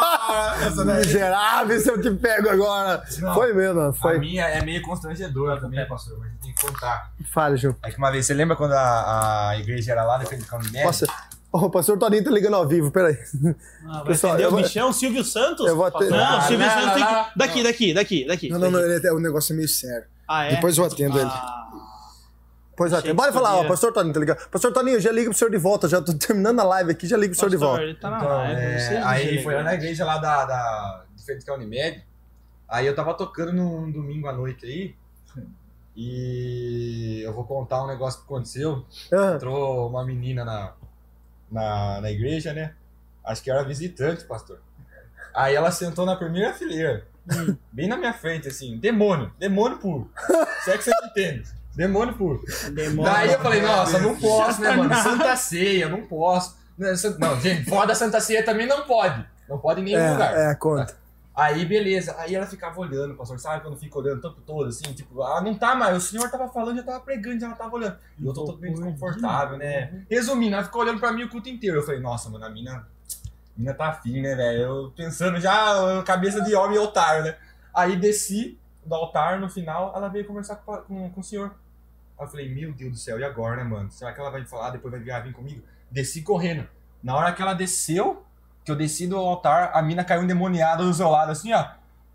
Ah, se eu te pego agora. Não. Foi mesmo, A foi. minha é meio constrangedora também, pastor, mas tem que contar. Fale, Ju. É que uma vez, você lembra quando a, a igreja era lá na frente do Caminé? Posso... Ô, o pastor Toninho tá ligando ao vivo, peraí. Ah, Pessoal, atender eu o vou- bichão, Silvio Santos? Eu vou atender- Não, Ah, o Silvio não, Santos tem não, que... Daqui, daqui, daqui, daqui. Não, não, não, daqui. ele é um negócio meio sério. Ah, é? Depois eu atendo ele. Pois é, bora falar, ó, pastor Toninho, tá ligado? Pastor Toninho, já liga pro senhor de volta, já tô terminando a live aqui, já liga pro senhor de pastor, volta. ele tá na Então, live, é, não sei aí foi lá na igreja lá da, da de frente Unimed. Aí eu tava tocando num domingo à noite aí. E eu vou contar um negócio que aconteceu. Entrou uma menina na, na, na igreja, né? Acho que era visitante, pastor. Aí ela sentou na primeira fileira. Bem na minha frente, assim. Demônio. Demônio puro. Se é que você entende. Demônio puro. Demora. Daí eu falei, nossa, não posso, né, mano? Santa Ceia, não posso. Não, san- Não, gente, fora da Santa Ceia também não pode. Não pode em nenhum lugar. é, é, conta. Aí, beleza. Aí ela ficava olhando, pastor. Sabe quando fica olhando o tempo todo, assim? Tipo, ah, não tá mais. O senhor tava falando, já tava pregando, já tava olhando. E eu tô totalmente desconfortável, né? Resumindo, ela ficou olhando pra mim o culto inteiro. Eu falei, nossa, mano, a mina, a mina tá afim, né, velho? Eu pensando já, cabeça de homem e otário, né? Aí desci do altar, no final, ela veio conversar com, com, com o senhor. Aí eu falei, meu Deus do céu, e agora, né, mano? Será que ela vai falar, depois vai vir, vir comigo? Desci correndo. Na hora que ela desceu, que eu desci do altar, a mina caiu endemoniada do seu lado, assim, ó.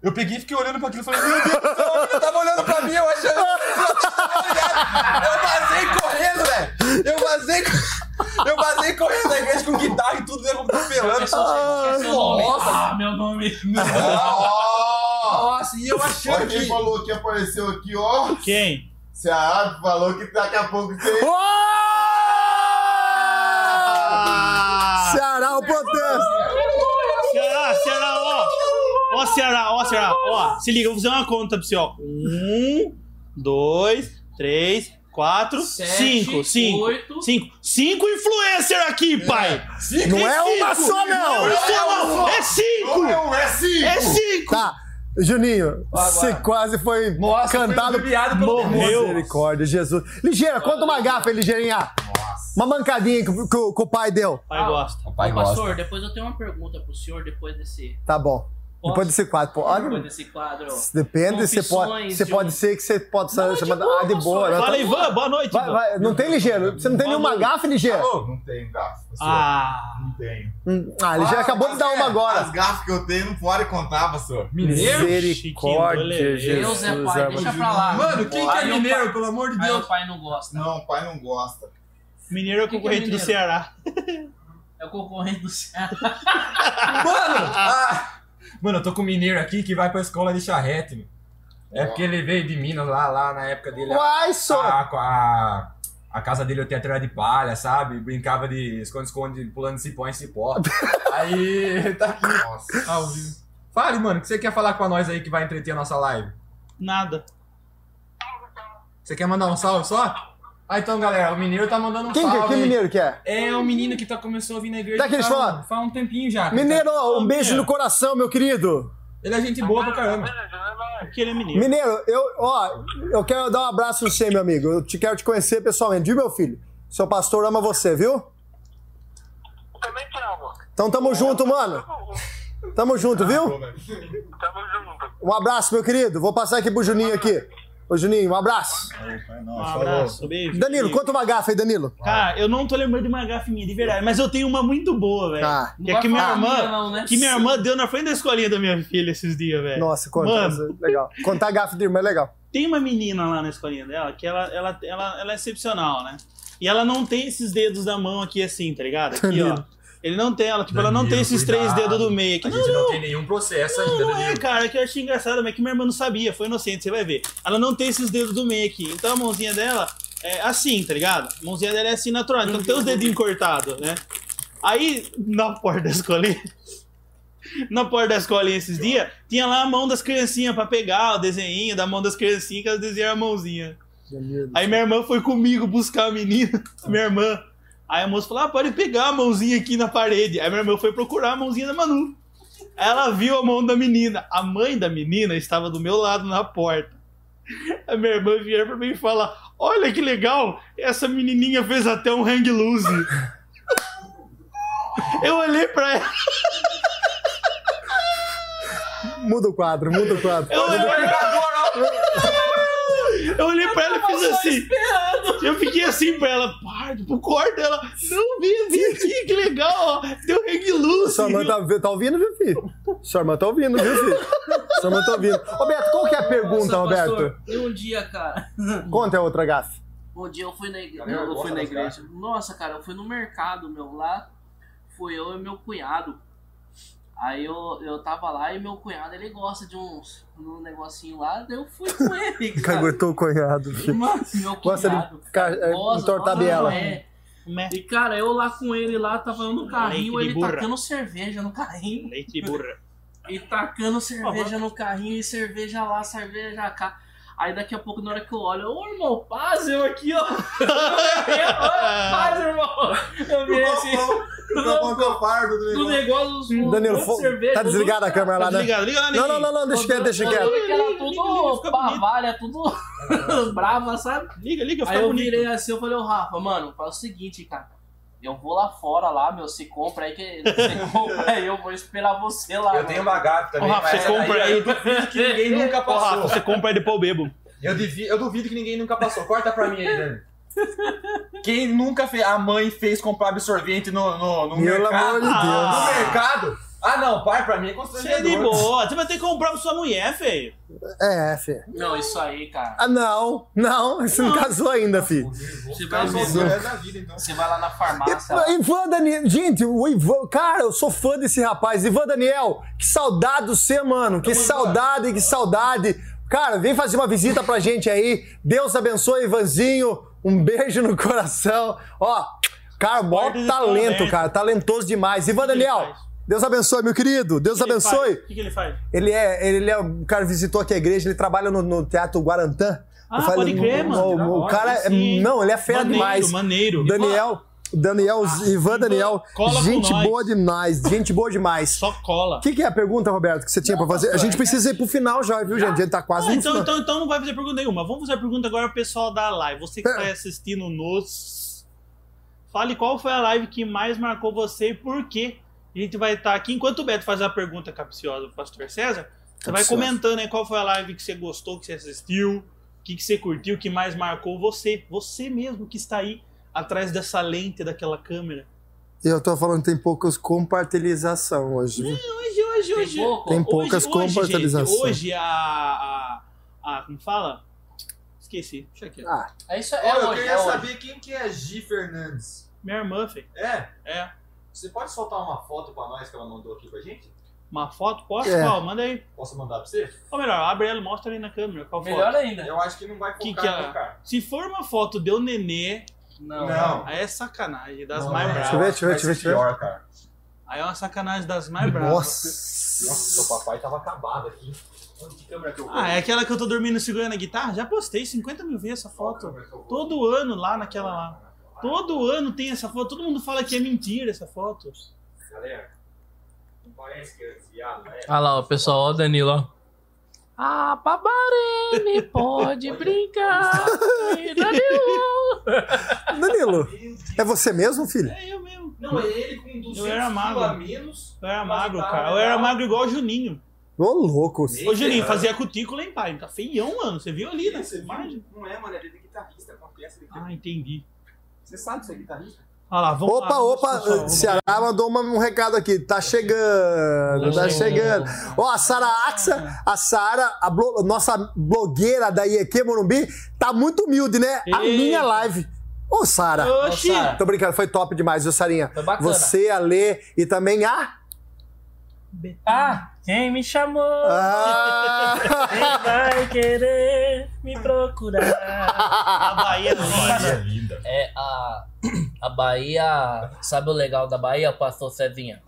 Eu peguei e fiquei olhando pra aquilo e falei, meu Deus do céu, a mina tava olhando pra mim, eu achando. Eu vazei correndo, velho! Eu vazei. Eu vazei correndo da igreja com guitarra e tudo, né? Atropelando. É seu nome. Nossa. Ah, meu nome. Nossa, e eu achando Olha quem que. falou que apareceu aqui, ó. Quem? Ceará falou que daqui a pouco tem. Ah! Ceará, o protesto! Ceará, Ceará, ó. Ó, Ceará, ó, Ceará, ó. Se liga, eu vou fazer uma conta pra você, ó. Um, dois, três, quatro, Sete, cinco, cinco, oito. cinco. Cinco influencer aqui, pai. Não é uma cinco. só, não! Não é só, não. É cinco. Não, é cinco! É cinco. Tá, Juninho, Agora. você quase foi Nossa, cantado. pelo Morreu. Misericórdia, Jesus. Ligeira, conta uma gafa aí, Ligeirinha. Uma mancadinha que, o- que o- que o pai deu. Pai Ah, gosta. O pai Ô, gosta. pastor, depois eu tenho uma pergunta pro senhor depois desse, Tá bom. Posso? Depois desse quadro, depois desse quadro. Depende, você pode, você pode ser que você pode Não, chamado. boa, Ah, de boa. né? Fala, Ivan, boa noite. Vai, vai, não tem ligeiro. Você não tem nenhuma gafe, ligeiro? Não tenho gafo. pastor. Ah, Não tenho. Hum, Ah, ligeiro acabou de dar uma As agora. gafas que eu tenho não pode contar, pastor. Misericórdia, Chiquinho, Jesus. Deus é pai, amado. deixa pra lá. Mano, quem que é mineiro, pai- pelo amor de Aí o Deus? pai não gosta. Não, o pai não gosta. Mineiro é o que é concorrente do mineiro? Ceará. É o concorrente do Ceará. Mano! ah! Mano, eu tô com um mineiro aqui que vai pra escola de charrete, meu. É porque ele veio de Minas lá, lá na época dele. Uai, só. A, a, a casa dele eu tinha terra de palha, sabe? Brincava de esconde-esconde, pulando de cipó em cipó. Aí, tá aqui Nossa. ao vivo. Fale, mano, o que você quer falar com nós aí que vai entreter a nossa live? Nada. Você quer mandar um salve só? Ah, então, galera, o mineiro tá mandando um Quem que salve. é? Que aí. mineiro que é? É um menino que tá, começou a vir na igreja Tá eu falar. faz um tempinho já. Mineiro, um Ô, beijo no coração, meu querido. Ele é gente boa pra caramba. Porque ele é mineiro. Mineiro, eu, ó, eu quero dar um abraço em você, meu amigo. Eu te quero te conhecer pessoalmente, viu, meu filho? Seu pastor ama você, viu? Também te amo. Então tamo junto, mano. Tamo junto, viu? Tamo junto. Um abraço, meu querido. Vou passar aqui pro Juninho aqui. Ô, Juninho, um abraço. Um abraço, beijo. Danilo, conta uma gafa aí, Danilo. Cara, eu não tô lembrando de uma gafe minha, de verdade, mas eu tenho uma muito boa, velho. Ah. que é que minha irmã, não, né? que minha irmã deu na frente da escolinha da minha filha esses dias, velho. Nossa, conta. Mano. é Legal. Contar gafa de irmã é legal. Tem uma menina lá na escolinha dela que ela, ela, ela, ela é excepcional, né? E ela não tem esses dedos da mão aqui assim, tá ligado? Aqui, ó. Danilo. Ele não tem, ela, tipo, ela não tem Danilo, esses cuidado. três dedos do meio aqui. A Não, gente não tem nenhum processo ainda, Não é, Danilo. cara, que eu achei engraçado, mas é que minha irmã não sabia, foi inocente, você vai ver. Ela não tem esses dedos do meio aqui, então a mãozinha dela é assim, tá ligado? A mãozinha dela é assim natural, então tem os dedinhos cortados, né? Aí, na porta da escolinha, na porta da escolinha esses dias, tinha lá a mão das criancinhas pra pegar o desenho da mão das criancinhas, que elas desenharam a mãozinha. Aí minha irmã foi comigo buscar a menina, minha irmã. Aí a moça falou: ah, pode pegar a mãozinha aqui na parede. Aí minha irmã foi procurar a mãozinha da Manu. Aí ela viu a mão da menina. A mãe da menina estava do meu lado na porta. A minha irmã vieram pra mim e fala: Olha que legal, essa menininha fez até um hang loose. Eu olhei pra ela, Muda o quadro, muda o quadro. eu olhei, eu olhei pra ela e fiz assim. Eu fiquei assim pra ela, pá, tipo, corta ela. Não, vem, vem aqui, que legal, ó. Deu hang loose. Sua irmã tá, tá ouvindo, viu, filho? Sua irmã tá ouvindo, viu, filho? Sua irmã tá ouvindo. Roberto, qual que é a pergunta, Nossa, Roberto? pastor, E um dia, cara. Conta a outra gafe. Um dia eu fui na igreja. Galera, Eu fui na igreja. Nossa, cara, eu fui no mercado, meu. Lá fui eu e meu cunhado. Aí eu, eu tava lá e meu cunhado ele gosta de uns um negocinho lá, daí eu fui com ele. Cara. Caguetou o cunhado, filho. Mano, meu Gosta de cunhado. ca- é, gosta- entortar biela. é. E cara, eu lá com ele lá, tava eu no carrinho, Leite de ele burra. tacando cerveja no carrinho. Leite de burra. E tacando cerveja no carrinho e cerveja lá, cerveja cá. Aí daqui a pouco, na hora que eu olho, ô irmão, paz, eu aqui, ó. paz, irmão. Eu vi assim, do negócio, Danilo, tá desligada a câmera lá, Tá né? desligado, liga lá, Não, não, não, não, deixa quieto, deixa quieto. Eu vi que liga, tudo pavalha, tudo brava, sabe? Liga, liga, Aí fica eu bonito. virei assim, eu falei, ô Rafa, mano, faz o seguinte, cara. Eu vou lá fora lá, meu, se compra aí que você compra aí, eu vou esperar você lá. Eu tenho uma gafe também, Rafa, mas você compra aí. eu duvido que ninguém nunca Ô, Rafa, passou. você compra aí depois eu bebo. Eu, devi- eu duvido que ninguém nunca passou. Corta pra mim aí, Dani. Quem nunca fez. A mãe fez comprar absorvente no, no, no Pelo mercado? amor de No mercado? Ah, não, pai, pra mim é Você é de constrangedor. boa. Você vai ter que comprar pra sua mulher, feio. É, filho. Não, isso aí, cara. Ah, não, não, você não casou ainda, filho. Você vai, ver, então. você vai lá na farmácia. lá. Ivan Daniel, gente, o Ivan, cara, eu sou fã desse rapaz. Ivan Daniel, que saudade do você, mano. Que saudade, que saudade. Cara, vem fazer uma visita pra gente aí. Deus abençoe, Ivanzinho. Um beijo no coração. Ó, cara, estão talento, cara. Talentoso demais. Ivan Daniel? Deus abençoe, meu querido. Deus O que abençoe. O que, que ele faz? Ele é, ele é, o cara visitou aqui a igreja, ele trabalha no, no Teatro Guarantã. Ah, Eu falei, pode crer, o- mano. O, o Da cara, é, não, ele é fera Maneiro, demais. maneiro. Daniel, Daniel, Ivan Daniel, gente boa demais, gente boa demais. Só cola. O que, que é a pergunta, Roberto, que você tinha pra fazer? A gente precisa ir pro final já, viu, gente? A gente tá quase Ah, no então, final. então, então não vai fazer pergunta nenhuma. Vamos fazer a pergunta agora pro pessoal da live. Você que É. está assistindo nos. Fale qual foi a live que mais marcou você e por quê. A gente vai estar aqui. Enquanto o Beto faz a pergunta capciosa pro pastor César, você vai Capciosa. comentando aí qual foi a live que você gostou, que você assistiu, o que, que você curtiu, o que mais marcou você. Você mesmo que está aí atrás dessa lente daquela câmera. Eu tô falando que tem poucas compartilhação hoje. viu? Hoje, hoje, Tem hoje. pouco? Tem hoje- poucas hoje, gente, compartilhações. Hoje a, a, a. Como fala? Esqueci. Deixa aqui. Ah, É isso, é eu hoje, queria é hoje. saber quem que é Gi Fernandes. Minha irmã, Fê. É? É. Você pode soltar uma foto pra nós que ela mandou aqui pra gente? Uma foto? Posso? É. Qual? Manda aí. Posso mandar pra você? Ou melhor, abre ela e mostra ali na câmera. Qual Melhor foto? ainda. Eu acho que não vai Que focar que no cara. Se for uma foto de um nenê, Não. Não. aí é sacanagem das Não, mais é, Deixa eu ver, bravas. deixa eu ver, deixa eu ver. pior, cara. Aí é uma sacanagem das mais bravas. Nossa. Nossa, seu papai tava acabado aqui. Onde que câmera que eu vou? Ah, é aquela que eu tô dormindo segurando a guitarra? Já postei 50 mil vezes essa foto. Todo ano lá naquela lá. Todo ano tem essa foto. Todo mundo fala que é mentira essa foto. Galera, não parece que é desviado, né? Olha lá, o pessoal, ó o Danilo, ó. Ah, Pabarene, pode brincar. Danilo. Danilo, é você mesmo, filho? É eu mesmo. Não, é ele com 200 Eu era magro. a menos. Eu era magro, guitarra cara. Eu era magro igual o Juninho. Ô, louco. Ô, Juninho, fazia cutícula em pai. Tá feião, mano. Você viu ali, né? Você viu? Imagem. Não é, mano, ele é guitarrista, acontece. Ah, entendi. Você sabe ser guitarrista? Olha lá, vamos Opa, lá. opa, pessoal, Ceará mandou uma- um recado aqui. Tá chegando, tá Tá chegando. Ó, a Sara Axa, a Sara, a blo- nossa blogueira da IEQ Morumbi, tá muito humilde, né? A minha live. Ô, Sara. Oxi! Tô brincando, foi top demais, viu, Sarinha? Foi bacana. Você, a Lê e também a. Ah, quem me chamou? Ah! Quem vai querer me procurar? A Bahia é linda. É a, a Bahia. Sabe o legal da Bahia, pastor Cezinha?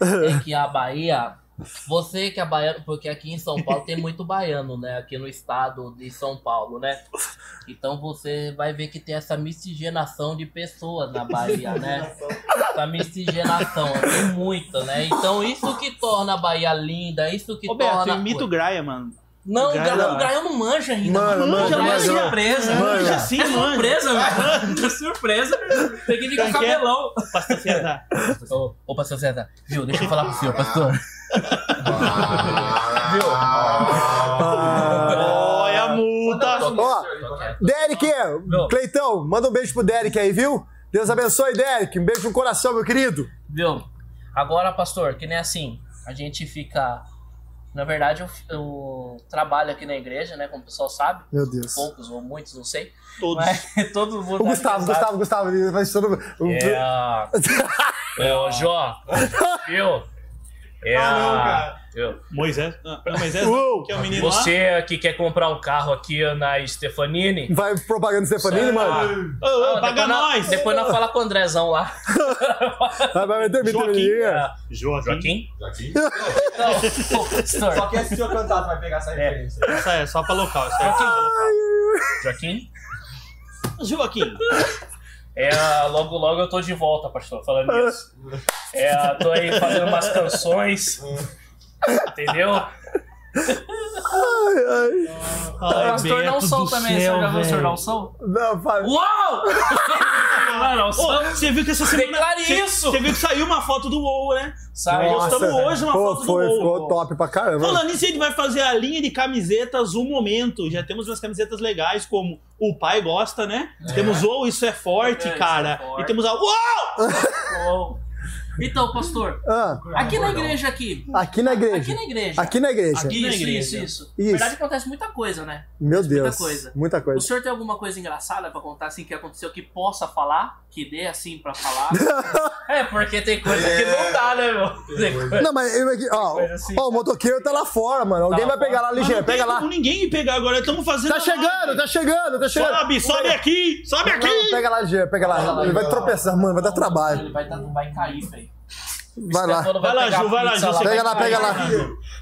É que a Bahia. Você que é baiano, porque aqui em São Paulo tem muito baiano, né? Aqui no estado de São Paulo, né? Então você vai ver que tem essa miscigenação de pessoas na Bahia, né? Essa miscigenação, tem muita, né? Então isso que torna a Bahia linda, isso que Ô, Beto, torna. imita o Graia, mano. Não, o Graia Gra- não. o manja ainda. Mano, mano. manja, é manja. surpresa. Manja. Manja sim, É manja. surpresa, velho. É surpresa. Tem que vir com que é? cabelão. Pastor César. Ô, ô, pastor César, viu? Deixa eu falar pro senhor, pastor. Viu? Olha a multa. Ó, Derek, Não. Cleitão, manda um beijo pro Derek aí, viu? Deus abençoe, Derek. Um beijo no coração, meu querido. Viu? Agora, pastor, que nem assim, a gente fica. Na verdade, eu, eu trabalho aqui na igreja, né? Como o pessoal sabe. Meu Deus. Poucos ou muitos, não sei. Todos. Mas todo mundo. O Gustavo, sabe. Gustavo, Gustavo, ele vai todo o- É. É, ô, Jó. Viu? É. Ah, não, cara. Viu? Moisés. Não, não, Moisés, não, que é o menino lá. Você que quer comprar um carro aqui na Stefanini. Vai propaganda Stefanini, mano. Ah, paga depois nós-. Depois nós fala com o Andrezão lá. Vai, vai meter Joaquim. mentirinha. É, Joaquim. Joaquim? Aqui. Não. Só quem assistiu a cantada vai pegar essa referência. Essa é só pra local. Essa é local. Joaquim? Joaquim. É, logo, logo eu tô de volta, pastor, falando isso. É, tô aí fazendo umas canções. Entendeu? Ai, ai. Ai, pastor do também, céu, você já viu o senhor velho. não som? Não, para. Uau! Não, não, Ô, som. você viu que essa semana. Declare você- isso! Você viu que saiu uma foto do WoW, né? Sai, Nossa. postamos hoje uma Pô, foto do foi, WoW. ficou top pra caramba. Falando nisso, a gente vai fazer a linha de camisetas um momento. Já temos umas camisetas legais, como o pai gosta, né? Temos o Isso é Forte, É, é cara. Forte. E temos a Uau! Então, pastor, Ah, aqui na igreja aqui. aqui na Aqui igreja. na igreja. Aqui na igreja. Aqui na Isso, igreja. isso, isso. Isso. Na verdade, acontece muita coisa, né? Meu muita Deus. coisa. Muita O coisa. senhor tem alguma coisa engraçada pra contar, assim, que aconteceu que possa falar? Que dê, assim, pra falar? é, porque tem coisa que não dá, né, meu? Não, mas eu aqui, ó, assim. ó, o motoqueiro tá lá fora, mano. Alguém lá vai pegar lá ligeiro, não tem pega lá. como ninguém pegar agora. Estamos fazendo. Tá chegando, tá chegando, tá chegando. Sobe, sobe aqui! Sobe Não, aqui! pega lá ligeiro, pega lá. Ele vai tropeçar, mano, vai dar trabalho. Ele vai, dar, vai cair, velho. Vai lá. Vai lá, Ju, vai lá, Ju, Pega lá, pega lá.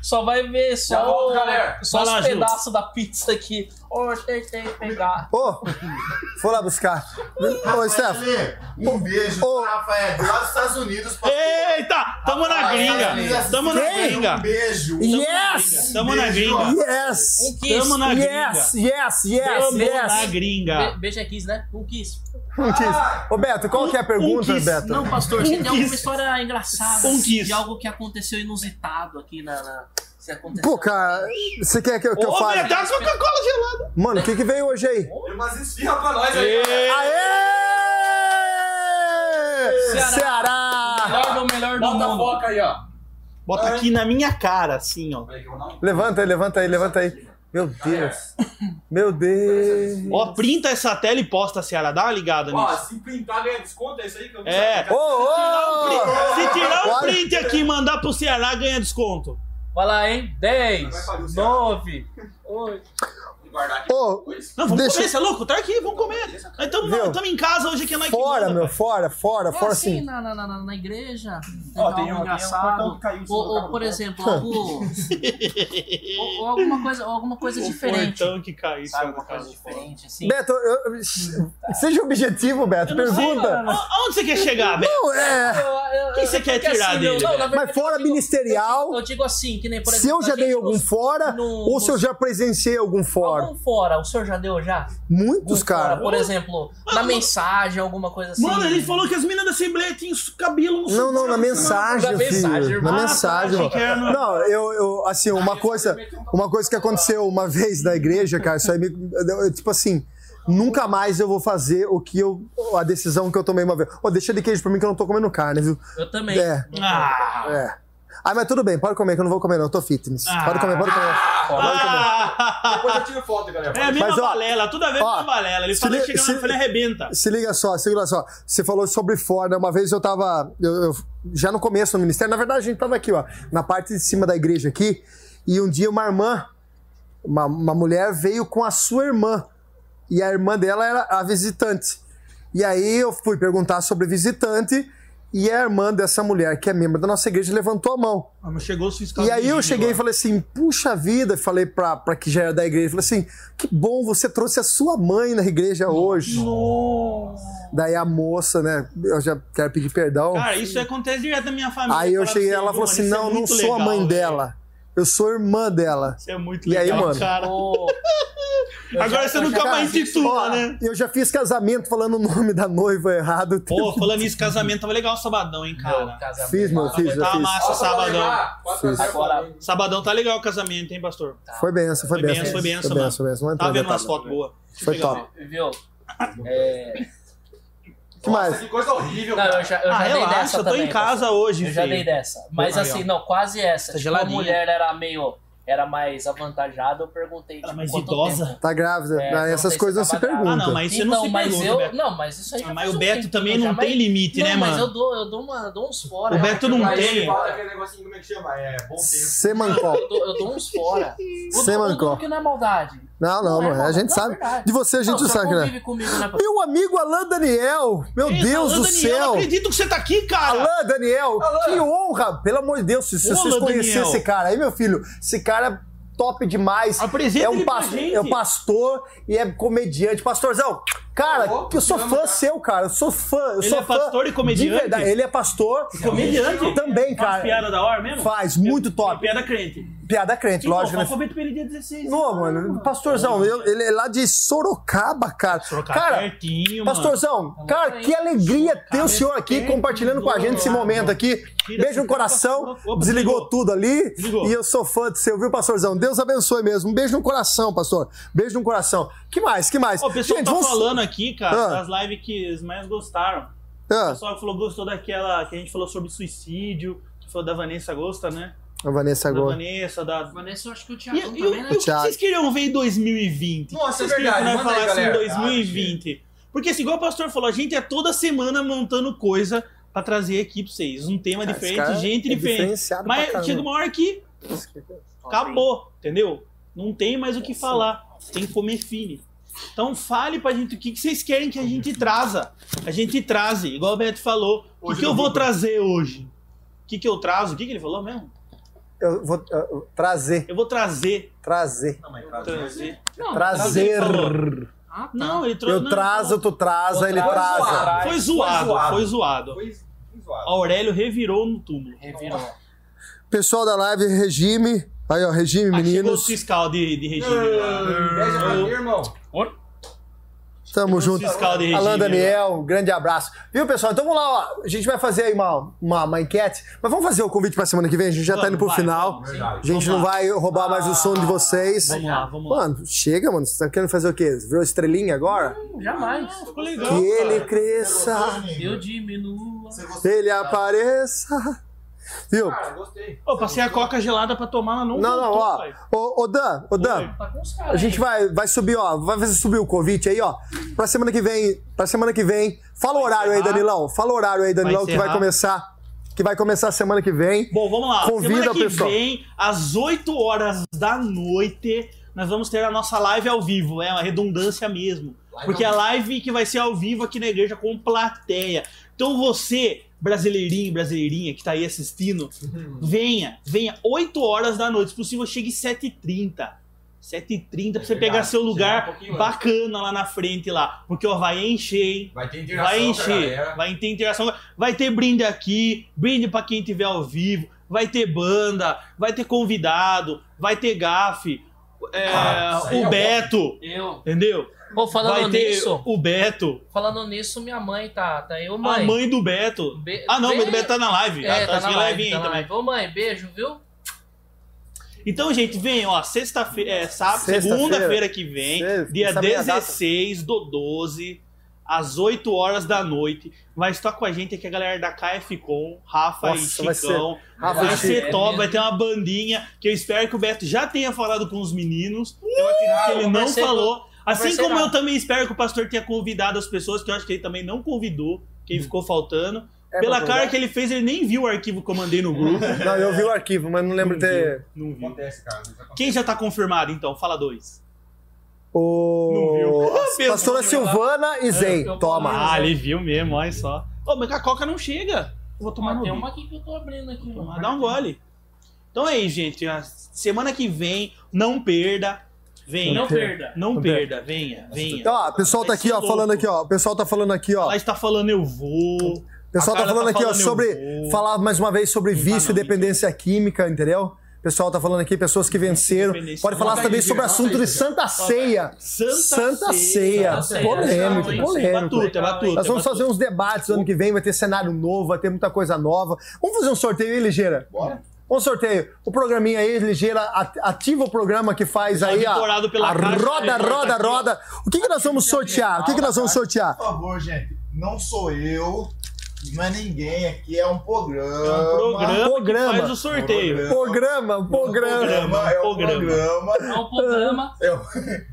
Só vai ver só, volto, galera. só Vai os lá, Ju. pedaços da pizza aqui. Ô, tentei pegar. Ô, vou lá buscar. Ô, Stefano. Um beijo pra Rafael, lá dos Estados Unidos. Eita, tamo na gringa. Tamo na gringa. Um beijo. Yes! Tamo na gringa. Yes! Um kiss. Tamo na gringa. Yes, yes, yes, Tamo na gringa. Be beija kiss, né? Um kiss. Um kiss. Ô, Beto, qual que é a pergunta, Um. Beto? Não, pastor, você Um tem alguma kiss. história engraçada Um kiss. de algo que aconteceu inusitado aqui na... na... Pô, cara, você quer que, eu- que eu Ô, fale? Beto, é a Coca-Cola gelada. Mano, o que, que veio hoje aí? Tem umas esfirras pra nós aí. Aê! Ceará. Ceará! Melhor do melhor do Bota a mundo. foca aí, ó. Bota aqui na minha cara, assim, ó. Levanta aí, levanta aí, levanta aí. Meu Deus. Meu Deus. Ó, printa essa tela e posta, Ceará. Dá uma ligada Ó, nisso. se printar ganha desconto, é isso aí que eu não É. sabia. Ô, ô! Se tirar um print aqui e mandar pro Ceará, ganha desconto. Vai lá, hein? 10, Vai falir o Ceará. 9, 8. Guardar aqui Ô, depois. Não, vamos Deixa- comer, você é louco? Tá aqui, vamos comer. Estamos em casa hoje aqui é nós que fora, manda, meu, pai. fora, fora, É fora assim, assim. na, na, na, na igreja, Ó, tem um- tem um engraçado. que caiu ou, do ou, por exemplo, algo, ou, ou alguma coisa, ou alguma coisa O diferente. portão que caiu. Sabe, alguma coisa cara. diferente, assim. Beto, eu- eu- seja objetivo, Beto, pergunta. Aonde você quer chegar, Beto? Não, é. Eu- que você quer tirar assim, dele, na Mas fora ministerial, Eu digo, assim, que nem, por se exemplo. eu já dei algum fora, ou se eu já presenciei algum fora. Algum fora, o senhor já deu já? Muitos, fora, cara. Por exemplo, na mensagem, alguma coisa assim. Mano, ele falou que as meninas da Assembleia tinham cabelo no Não, não, na mensagem, Na mensagem, filho. Na irmão. mensagem. Ah, tá, era no- Não, eu, eu, assim, uma coisa, uma coisa que aconteceu uma vez na igreja, cara, isso aí me, tipo assim, nunca mais eu vou fazer o que eu, a decisão que eu tomei uma vez. Ô, deixa de queijo pra mim que eu não tô comendo carne, viu? Eu também. É, Ah, é. Ah, mas tudo bem, pode comer, que eu não vou comer não, eu tô fitness. Pode comer, pode comer. ah, Depois eu tiro foto, galera. É a mesma Mas, ó, balela, toda vez a ó, mesma balela. Ele se fala li- que chega lá e arrebenta. Se liga só, se liga só. Você falou sobre fora, né? Uma vez eu tava. eu- eu- já no começo do ministério, na verdade a gente tava aqui, ó, na parte de cima da igreja aqui, e um dia uma irmã, uma, uma mulher veio com a sua irmã, e a irmã dela era a visitante. E aí eu fui perguntar sobre visitante, e a irmã dessa mulher, que é membro da nossa igreja, levantou a mão. Ah, mas chegou fiscais. E aí eu cheguei e agora. falei assim, puxa vida, falei pra, pra que já era da igreja, falei assim, que bom, você trouxe a sua mãe na igreja hoje. Daí a moça, né, eu já quero pedir perdão. Cara, isso acontece direto na minha família. aí eu cheguei, você, ela falou assim, é não, não sou a legal, mãe velho. dela, eu sou irmã dela. Isso é muito E aí, legal, mano? cara. Agora já- você nunca já- mais intitula, Ó, né? eu já fiz casamento falando o nome da noiva errado. Pô, falando nisso, casamento tava legal sabadão, hein, Meu cara. casamento. Fiz, meu, fiz, eu Tava fiz. massa sabadão. Fiz. Agora-. Sabadão tá legal o casamento, hein, pastor? Foi benção, foi Foi benção. benção, foi benção, Foi mano. benção, entrou em vendo umas detalhe. fotos boas. Foi Legal. top. Viu? É, que Nossa, mais? que coisa horrível, Não, eu já, eu já Ah, dei relaxa, dessa eu tô também. em casa pastor. hoje, Eu já filho. dei dessa. Mas Aí, assim, ó. não, quase essa. Tá tipo, a mulher era meio. Era mais avantajada, eu perguntei. Era tipo, mais idosa? tempo. Tá grávida? É, Ah, não essas se coisas se grávida. perguntam. Ah, não, mas isso então, não se mas pergunta, eu. Beto. Não, mas isso aí. Ah, já mas o um Beto tempinho também já, não mas- tem limite, não, né, mas mano? eu dou, eu dou, uma, eu dou uns fora. O Beto não tem. fala aquele negocinho, como é que chama? É bom tempo. Semancol. Eu dou, eu dou uns fora. O Semancol. que não é maldade. Não, não, não é. A gente não, sabe. De você a gente não, sabe é. convive comigo, né? Meu amigo Alain Daniel! Meu Eita, Deus Alain do Daniel, céu! Não acredito que você tá aqui, cara. Alain Daniel, Alain. que honra! Pelo amor de Deus, se, se vocês conhecessem esse cara aí, meu filho, esse cara é top demais. Apresenta é um é um pastor e é comediante. Pastorzão, cara, que eu sou fã seu, cara. Eu sou fã. Eu Ele sou é fã pastor e comediante? De verdade, ele é pastor. Comediante? Também, Faz cara. piada da hora mesmo? Faz, muito top. Piada crente. Piada crente, Então, lógico. né? pro Beto pra ele dia 16. Não, mano, pastorzão, eu- ele é lá de Sorocaba, cara. Sorocaba cara, pertinho, mano. pastorzão, cara, que alegria ter o senhor aqui compartilhando com a gente esse do momento aqui. Beijo no coração, desligou tudo ali. Desligou. E eu sou fã de você, viu, pastorzão? Deus abençoe mesmo. Um beijo no coração, pastor. Beijo no coração. Que mais? Que mais? Ó, o pessoal tá vamos- falando aqui, cara, Ah. das lives que eles mais gostaram. O Ah, pessoal falou gostou daquela que a gente falou sobre suicídio, que foi da Vanessa Gosta, né? a Vanessa Da agora. Vanessa, da. Vanessa, eu acho que o Thiago e, o- também, e né? o que Thiago. vocês queriam ver em 2020? Nossa, O é queriam verdade. nós aí, falasse em galera. 2020? Porque, assim, igual o pastor falou, a gente é toda semana montando coisa pra trazer aqui pra vocês. Um tema Cara, diferente, gente é diferente. Mas chega uma hora que acabou, entendeu? Não tem mais o que falar. Tem que comer fine. Então fale pra gente o que, que vocês querem que a gente traza. A gente traze, igual o Beto falou. O que, que eu vou trazer hoje? O que, que eu trazo? O que, que ele falou mesmo? Eu vou eu- trazer, Eu vou trazer. trazer, Não, mas Trazer. Não, trazer. Ah, tá. Não, ele trouxe. Eu trazo, tu traza, ele Foi traza. zoado. Foi zoado, Foi zoado. foi zoado. Foi zoado. Aurélio revirou no túmulo. Revirou. Pessoal da live, regime. Aí, ó, regime, Ah, chegou o meninos. fiscal de, de regime. Inveja pra mim, irmão. Tamo junto. fiscal de regime, Alan Daniel, um grande abraço. Viu, pessoal? Então vamos lá, ó. A gente vai fazer aí uma, uma, uma enquete. Mas vamos fazer o convite pra semana que vem? A gente já tá Vamos, indo pro vai, final. vamos. A gente não lá. vai roubar mais o som de vocês. Vamos lá, vamos lá. Mano, chega, mano. Você tá querendo fazer o quê? Virou estrelinha agora? Jamais. Ficou legal. Que ele cara. cresça, Eu diminua. ele apareça. Viu? Cara, gostei. Ô, passei a coca gelada pra tomar, ela não Não, não, voltou, ó. pai. Ô, ô Dan, ô Dan. Tá com os caras. A gente vai, vai subir, ó. Vai fazer subir o convite aí, ó. Pra semana que vem. Pra semana que vem. Fala o horário aí, encerrar. Danilão. Fala o horário aí, Danilão, que vai encerrar. começar. Que vai começar semana que vem. Bom, vamos lá. Convida Semana o que pessoal. vem, às 8 horas da noite, nós vamos ter a nossa live ao vivo. É uma redundância mesmo. Live Porque é ao a live que vai ser ao vivo aqui na igreja com plateia. Então você, brasileirinho, brasileirinha que tá aí assistindo, venha, venha 8 horas da noite. Se possível, chegue 7h30. 7h30 pra você verdade. pegar seu um lugar antes. bacana lá na frente lá. Porque ó, vai encher, hein? Vai ter interação Vai encher, vai ter interação, vai ter brinde aqui, brinde pra quem tiver ao vivo, vai ter banda, vai ter convidado, vai ter gafe, é, Ah, é o bom. Beto, Eu. entendeu? Pô, falando vai ter nisso, o Beto, falando nisso, minha mãe tá, tá eu, a mãe. mãe do Beto. Be- Ah, não, a mãe do Be- Beto tá na live. É, ah, tá acho na ela vai live, tá também. live. Ô, mãe, beijo, viu? Então, gente, vem, ó, sexta-feira, é, sábado, Sexta-feira. segunda-feira que vem, Sexta- dia sabe a data? 16 do 12, às 8 horas da noite. Vai estar com a gente aqui a galera da KFCom, Rafa Nossa, e vai Chicão. Rafa Vai ser Chico. top, É vai ter uma bandinha que eu espero que o Beto já tenha falado com os meninos. Eu acredito que ele não falou. Assim como eu também espero que o pastor tenha convidado as pessoas, que eu acho que ele também não convidou, quem ficou faltando. É Pela cara que ele fez, ele nem viu o arquivo que eu mandei no grupo. Não, eu vi o arquivo, mas não lembro Não de ter. viu, Não viu. Acontece, cara. acontece. Quem já tá confirmado, então? Fala dois. O. Não viu. a Pastora Silvana e Zey. eu- Toma. Ah, ele viu mesmo, olha só. Ô, mas a coca não chega. Eu vou tomar Ó, no tem uma aqui que eu tô abrindo aqui. Dá um gole. Então é isso, gente. A semana que vem, não perda. Venha. Não perda. Não perda, venha, venha. Então, ó, o pessoal tá aqui, ó, falando aqui, ó. O pessoal tá falando aqui, ó. Ela está falando eu vou. O pessoal tá cara falando tá aqui, ó, sobre. Falar mais uma vez sobre Não vício e tá, não, dependência química, entendeu? O pessoal tá falando aqui, pessoas que venceram. Pode falar também sobre o assunto de Santa Ceia. Santa, Santa Ceia. Ceia. Ceia. Polêmico. É polêmico. batuta, é batuta. Nós vamos é fazer uns debates ano que vem, vai ter cenário novo, vai ter muita coisa nova. Vamos fazer um sorteio aí, Ligeira? Bora. Um sorteio. O programinha aí, Ligeira, at- ativa o programa que faz aí a, a Caixa roda, roda, Recordação. roda. O que, que nós vamos sortear? O que, que nós vamos sortear? Por favor, gente, não sou eu, não é ninguém aqui, é um programa. É um programa, programa. que faz o sorteio. Programa, programa. Programa, é um Programa. programa. É um programa. É, É um programa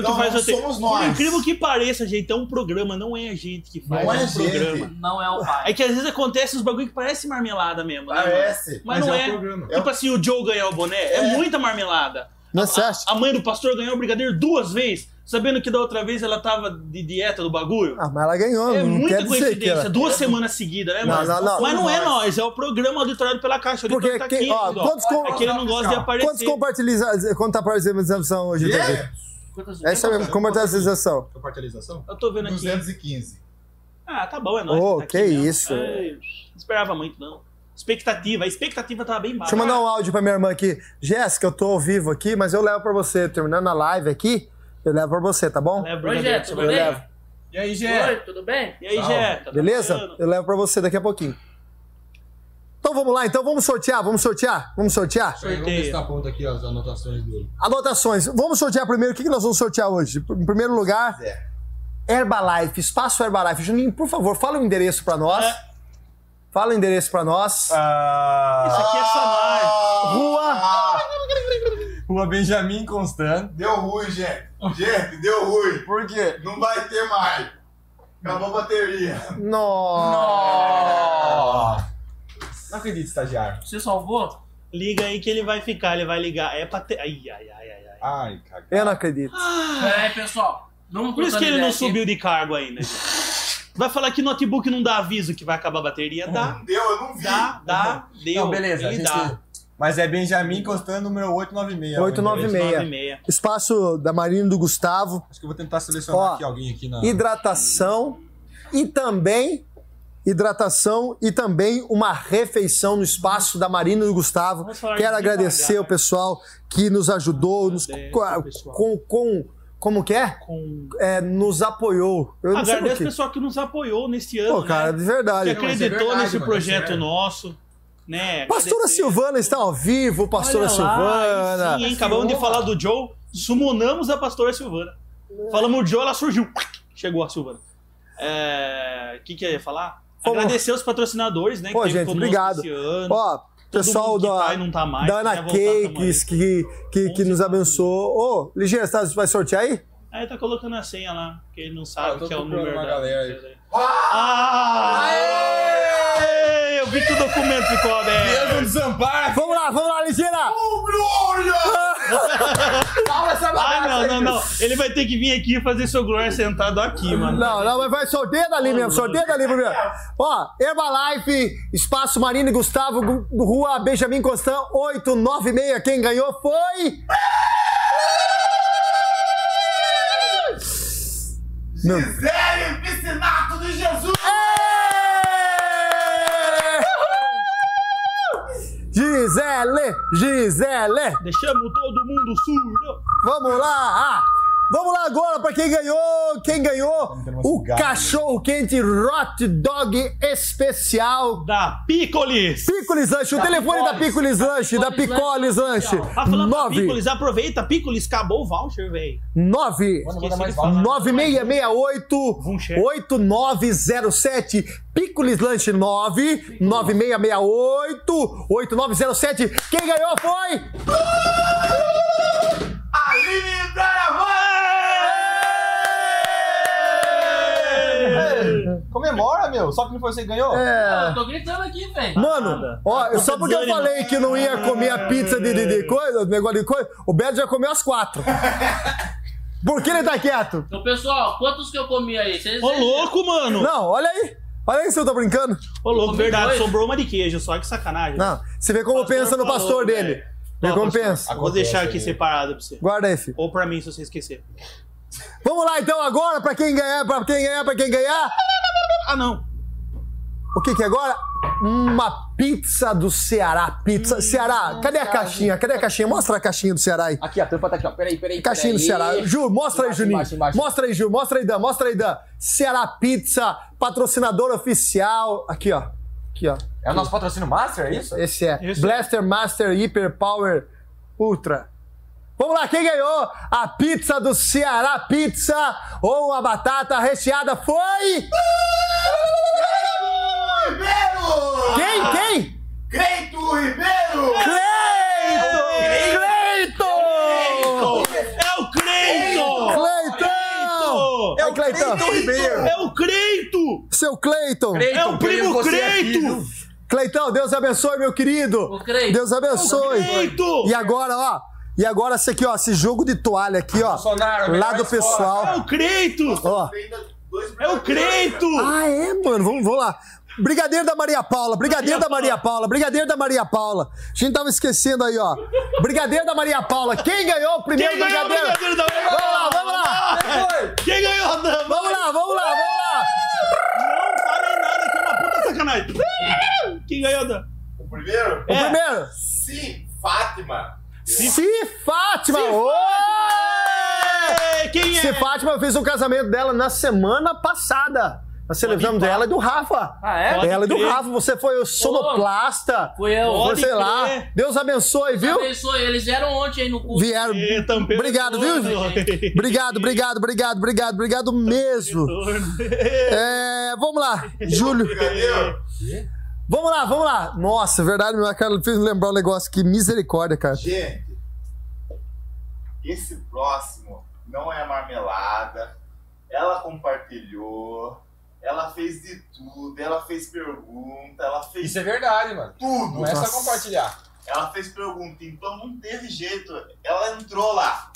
Então que faz não o sorteio. somos Por nós. incrível que pareça, gente, é um programa, não é a gente que faz Não é é um gente. programa. Não é o pai. É que às vezes acontece uns bagulho que parece marmelada mesmo, né? parece. Mas, não é é. programa. Tipo assim, o Joe ganhar o boné é, É. muita marmelada. Não, você acha? A mãe do pastor ganhou o brigadeiro duas vezes, sabendo que da outra vez ela tava de dieta do bagulho. Ah, mas ela ganhou, é não muita quer dizer que coincidência, ela... duas semanas seguidas, né, Não, mano? não, não. Mas não é Nós. nós, é o programa auditorado pela Caixa. O Porque tá quem- aqui, ó, ainda, ó. quantos com- É que ele não gosta de aparecer. Quantos tá a hoje? Yeah. Quantas É isso mesmo, compartilhação. Compartilhação? Eu tô vendo aqui. 215. Ah, tá bom, é nóis. Ô, tá que aqui mesmo. isso. Ai, não esperava muito, não. Expectativa, a expectativa tava bem baixa. Deixa eu mandar um áudio pra minha irmã aqui. Jéssica, eu tô ao vivo aqui, mas eu levo pra você. Terminando a live aqui, eu levo pra você, tá bom? Leva o Oi, Jé, pra tudo você. bem? levo. E aí, Gé? Oi, tudo bem? E aí. Jé? Tá Beleza? Eu levo pra você daqui a pouquinho. Então vamos lá, então vamos sortear, vamos sortear, vamos sortear. Vamos ver se tá pronto aqui ó, as anotações dele. Anotações. Vamos sortear primeiro. O que que nós vamos sortear hoje? Em primeiro lugar, É. Herbalife, Espaço Herbalife. Juninho, por favor, fala o endereço pra nós. É. Fala o endereço pra nós. Isso aqui é Samar. Rua. Rua Benjamin Constant. Deu ruim, gente. Gente, deu ruim. Por quê? Não vai ter mais. Acabou a bateria. Nossa. Não acredito, estagiário. Você salvou? Liga aí que ele vai ficar, ele vai ligar. É pra ter. Ai, ai, ai, ai, ai. Ai, cagada. Eu não acredito. Pera aí, pessoal. Vamos Por isso que ele não subiu de cargo ainda. Vai falar que notebook não dá aviso que vai acabar a bateria? Dá, Não deu, eu não vi. dá, dá, deu. Não, beleza. a Ele gente- dá. Mas é Benjamin encostando número 896. 896. 896. Espaço da Marina do Gustavo. Acho que eu vou tentar selecionar Ó, aqui alguém aqui na. hidratação e também hidratação e também uma refeição no espaço da Marina do Gustavo. Quero devagar, agradecer o né? pessoal que nos ajudou, nos, com, com, com- como que é? Com... É, nos apoiou. Eu não sei por Agradeço o pessoal que nos apoiou nesse ano. Pô, cara, né? de que verdade. Mas é acreditou verdade, nesse mano, projeto é nosso. Né? Pastora Agradecer. Silvana está ao vivo, Pastora lá, Silvana. Sim, hein? Acabamos de falar do Joe, sumonamos a pastora Silvana. Falamos o Joe, ela surgiu. Chegou a Silvana. É, O que, que eu ia falar? Vamos. Agradecer os patrocinadores, né? Pô, gente, obrigado. esse ano. Ó, Todo pessoal mundo que da, tá e não tá mais, da Ana tamo Cakes que, que, que 11 nos abençoou. Ô, Ligeira, você vai sortear aí? Aí tá colocando a senha lá, porque ele não Ah, sabe tô que é o número uma da... galera aí. Ah! Aê! Eu vi que o documento ficou aberto. Pedro Desamparo! Vamos lá, vamos lá, Ligeira! Essa Ah, bagaça não, aí, não, não. Ele vai ter que vir aqui fazer seu Glória sentado aqui, mano. Não, não, mas vai sorteio dali mesmo, sorteio dali primeiro. Ó, Herbalife, Espaço Marina e Gustavo, Gu- Rua Benjamin Constant, 896. Quem ganhou foi. Meu... Gisele, Gisele, Deixamos todo mundo surdo. vamos lá. Vamos lá agora para quem ganhou, quem ganhou o cachorro quente Hot Dog especial. Da Picolis. Picolis Lanche, o telefone da Picolis Lanche, da Picolis Lanche. Ah, falando da 9 Picolis, aproveita, Picolis, acabou o voucher, velho. 9 Manda, manda Esqueci mais de bala. falar. 9668 Vuncher. 8907 Picolis Lanche 9 9668 8907 Quem ganhou foi Aline Daravão! Comemora, meu. Só que não foi você que ganhou? Eu é, tô gritando aqui, velho. Mano, ó, só porque eu falei que não ia comer a pizza de, de, de coisa, negócio de coisa, o Beto já comeu as quatro. Por que ele tá quieto? Então, pessoal, quantos que eu comi aí? Vocês Ô, louco, mano. Não, olha aí. Olha aí se eu tô brincando. Ô, louco, comi verdade, dois. sobrou uma de queijo, só que sacanagem. Não, você vê como Pastor pensa no falou, pastor dele. Como pastor, pensa. Vou deixar aqui Acontece, separado pra você. Guarda aí, filho. Ou pra mim, se você esquecer. Vamos lá então agora, pra quem ganhar, pra quem ganhar, pra quem ganhar. Ah, não. O que que é agora? Uma pizza do Ceará. Pizza. Ceará, cadê a caixinha? Cadê a caixinha? Mostra a caixinha do Ceará aí. Aqui, a tampa tá aqui, ó. Peraí, peraí. Caixinha do peraí. Ceará. Ju, mostra aí, Embaixo, Juninho. embaixo, embaixo. Mostra aí, Ju. Mostra aí, Dan. Mostra aí, Dan. Ceará Pizza, patrocinador oficial. Aqui, ó. Aqui, ó. É o nosso patrocínio Master, é isso? Esse é. Esse é. Blaster Master Hyper Power Ultra. Vamos lá, quem ganhou a pizza do Ceará Pizza ou a batata recheada foi. Ribeiro! Quem? Quem? Creito Ribeiro! Cleito! Cleito! É o Creito! Cleitão! É o Cleitão Ribeiro! É o Creito! Seu Cleiton! É o primo Creito! Cleitão, Deus abençoe, meu querido! O Creito. Deus abençoe! Creito! E agora, ó. E agora, esse aqui, ó, esse jogo de toalha aqui, ó. Bolsonaro, Lá do escola. É pessoal. o Creito! Ó. É o Creito! Ah, é, mano? Vamos, vamos lá. Brigadeiro da Maria Paula, Brigadeiro da Maria Paula, Brigadeiro da Maria Paula. A gente tava esquecendo aí, ó. Brigadeiro da Maria Paula. Quem ganhou o primeiro Quem ganhou o brigadeiro? brigadeiro da Vamos lá, vamos lá. Foi! Quem ganhou? Não, Vamos lá, vamos lá, vamos lá. não falei nada, que é uma puta sacanagem. Quem ganhou? Dan? O primeiro? O É. primeiro. Sim, Fátima. Si Fátima. Ô! É, Quem é? Si Fátima fez o casamento dela na semana passada. Nós celebramos pá. ela e do Rafa. Ah, é? Pode ela e do crer. Rafa. Você foi o sonoplasta. Fui eu. Pode Você lá. Deus abençoe, viu? Abençoe. Eles vieram ontem aí no curso. Vieram. É, tampeu Obrigado, viu? Obrigado, obrigado, obrigado, obrigado, obrigado mesmo. É, vamos lá, Júlio. Vamos lá, vamos lá. Nossa, verdade, minha cara fez lembrar um negócio aqui. Misericórdia, cara. Gente, esse próximo não é marmelada. Ela compartilhou. Ela fez de tudo. Ela fez pergunta. Ela fez Isso é verdade, mano. tudo. Não é só compartilhar. Ela fez pergunta, então não teve jeito. Ela entrou lá.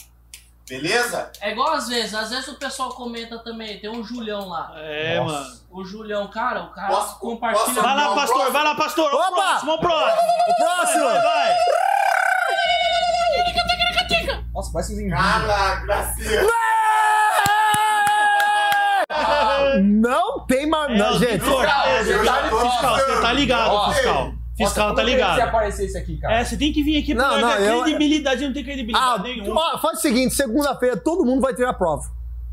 Beleza? É igual às vezes, às vezes o pessoal comenta também, tem um Julião lá. É, Nossa. mano. O Julião, cara, o cara Posso- compartilha. posso- Vai lá, pastor, próximo. vai lá, pastor. Ó, O Opa! próximo, o próximo. Próximo! Vai, vai. Nossa, parece um Cara, gracinha. Não tem mais. É, Não, o gente. Fiscal, já tô fiscal, você tá ligado, Ó, fiscal. Fiscal tá Se ligado. aparecer esse aqui, cara. É, você tem que vir aqui Não, não, eu- credibilidade não tem credibilidade Ah, nenhuma. ó, faz o seguinte: segunda-feira todo mundo vai tirar a prova.